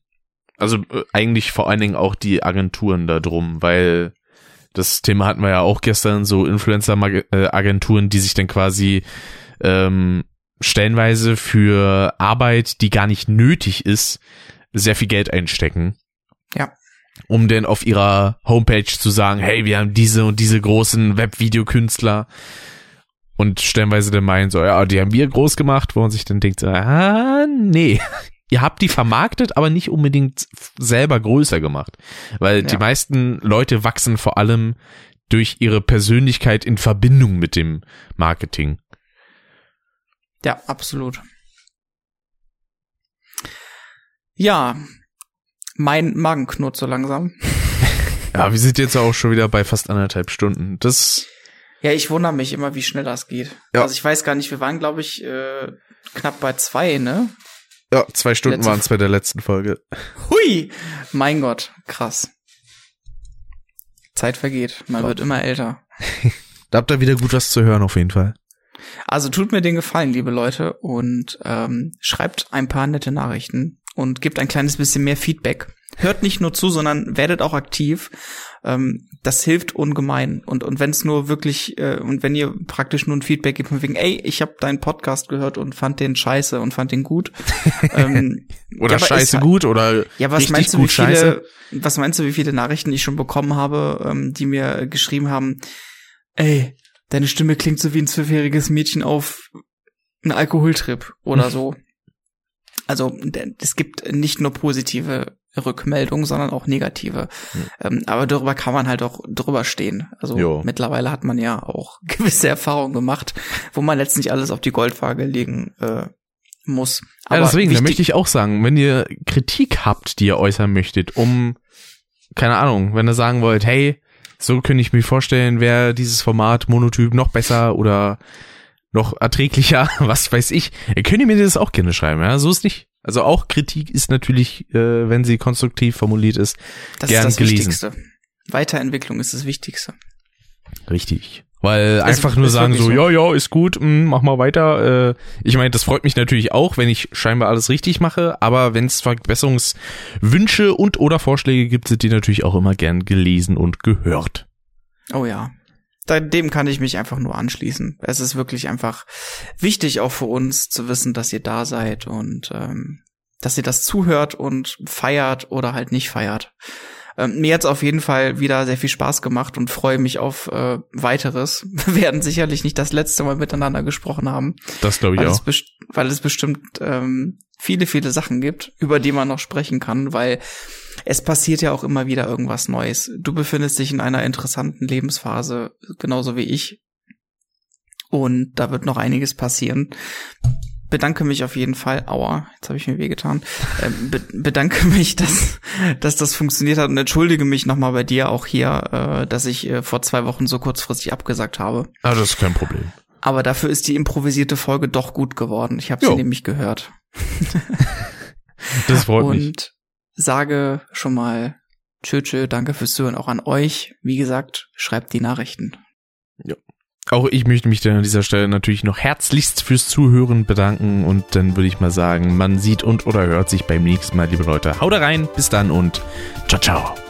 Also äh, eigentlich vor allen Dingen auch die Agenturen da drum, weil das Thema hatten wir ja auch gestern, so Influencer-Agenturen, die sich dann quasi ähm, stellenweise für Arbeit, die gar nicht nötig ist, sehr viel Geld einstecken. Ja. Um dann auf ihrer Homepage zu sagen, hey, wir haben diese und diese großen Webvideokünstler und stellenweise dann meinen so, ja, die haben wir groß gemacht, wo man sich dann denkt, ah, nee. Ihr habt die vermarktet, aber nicht unbedingt selber größer gemacht. Weil die Ja. meisten Leute wachsen vor allem durch ihre Persönlichkeit in Verbindung mit dem Marketing. Ja, absolut. Ja, mein Magen knurrt so langsam. Ja, wir sind jetzt auch schon wieder bei fast anderthalb Stunden. Das, Ja, ich wundere mich immer, wie schnell das geht. Ja. Also ich weiß gar nicht, wir waren, glaube ich, äh, knapp bei zwei, ne? ja, zwei Stunden waren es bei der letzten Folge. Hui! Mein Gott, krass. Zeit vergeht, man Ja. wird immer älter. Da habt ihr wieder gut was zu hören, auf jeden Fall. Also tut mir den Gefallen, liebe Leute, und ähm, schreibt ein paar nette Nachrichten und gebt ein kleines bisschen mehr Feedback. Hört nicht nur zu, sondern werdet auch aktiv. Ähm, das hilft ungemein. Und, und wenn es nur wirklich, äh, und wenn ihr praktisch nur ein Feedback gebt von wegen, ey, ich habe deinen Podcast gehört und fand den scheiße und fand den gut. ähm, Oder Ja, scheiße ist- gut oder ja, was meinst du, wie viele, scheiße. was meinst du, wie viele Nachrichten ich schon bekommen habe, ähm, die mir geschrieben haben, ey, deine Stimme klingt so wie ein zwölfjähriges Mädchen auf einen Alkoholtrip oder so. Also es gibt nicht nur positive Rückmeldungen, sondern auch negative. Ähm, aber darüber kann man halt auch drüber stehen. Also Jo. mittlerweile hat man ja auch gewisse Erfahrungen gemacht, wo man letztlich alles auf die Goldwaage legen äh, muss. Ja, deswegen, da möchte ich auch sagen, wenn ihr Kritik habt, die ihr äußern möchtet, um, keine Ahnung, wenn ihr sagen wollt, hey, So könnte ich mir vorstellen, wäre dieses Format Monotyp noch besser oder noch erträglicher, was weiß ich. Ihr könnt mir das auch gerne schreiben, ja, so ist nicht. Also auch Kritik ist natürlich, äh, wenn sie konstruktiv formuliert ist, Das gern ist das gelesen. Wichtigste. Weiterentwicklung ist das Wichtigste. Richtig. Weil Es- einfach nur sagen so, so. ja, ja, ist gut, mh, mach mal weiter. Äh, ich meine, das freut mich natürlich auch, wenn ich scheinbar alles richtig mache, aber wenn es Verbesserungswünsche und oder Vorschläge gibt, sind die natürlich auch immer gern gelesen und gehört. Oh ja. Da, dem kann ich mich einfach nur anschließen. Es ist wirklich einfach wichtig auch für uns zu wissen, dass ihr da seid und ähm, dass ihr das zuhört und feiert oder halt nicht feiert. Ähm, mir hat's auf jeden Fall wieder sehr viel Spaß gemacht und freue mich auf äh, weiteres. Wir werden sicherlich nicht das letzte Mal miteinander gesprochen haben, Das glaube ich weil auch. es, weil es bestimmt ähm, viele, viele Sachen gibt, über die man noch sprechen kann, weil es passiert ja auch immer wieder irgendwas Neues. Du befindest dich in einer interessanten Lebensphase, genauso wie ich. Und da wird noch einiges passieren. Bedanke mich auf jeden Fall. Aua, jetzt habe ich mir wehgetan. Ähm, be bedanke mich, dass, dass das funktioniert hat und entschuldige mich nochmal bei dir auch hier, äh, dass ich äh, vor zwei Wochen so kurzfristig abgesagt habe. Ah, das ist kein Problem. Aber dafür ist die improvisierte Folge doch gut geworden. Ich habe sie nämlich gehört. Das freut und mich. Sage schon mal tschö, tschö, danke fürs Zuhören auch an euch. Wie gesagt, schreibt die Nachrichten. Auch ich möchte mich dann an dieser Stelle natürlich noch herzlichst fürs Zuhören bedanken und dann würde ich mal sagen, man sieht und oder hört sich beim nächsten Mal, liebe Leute. Haut rein, bis dann und ciao, ciao.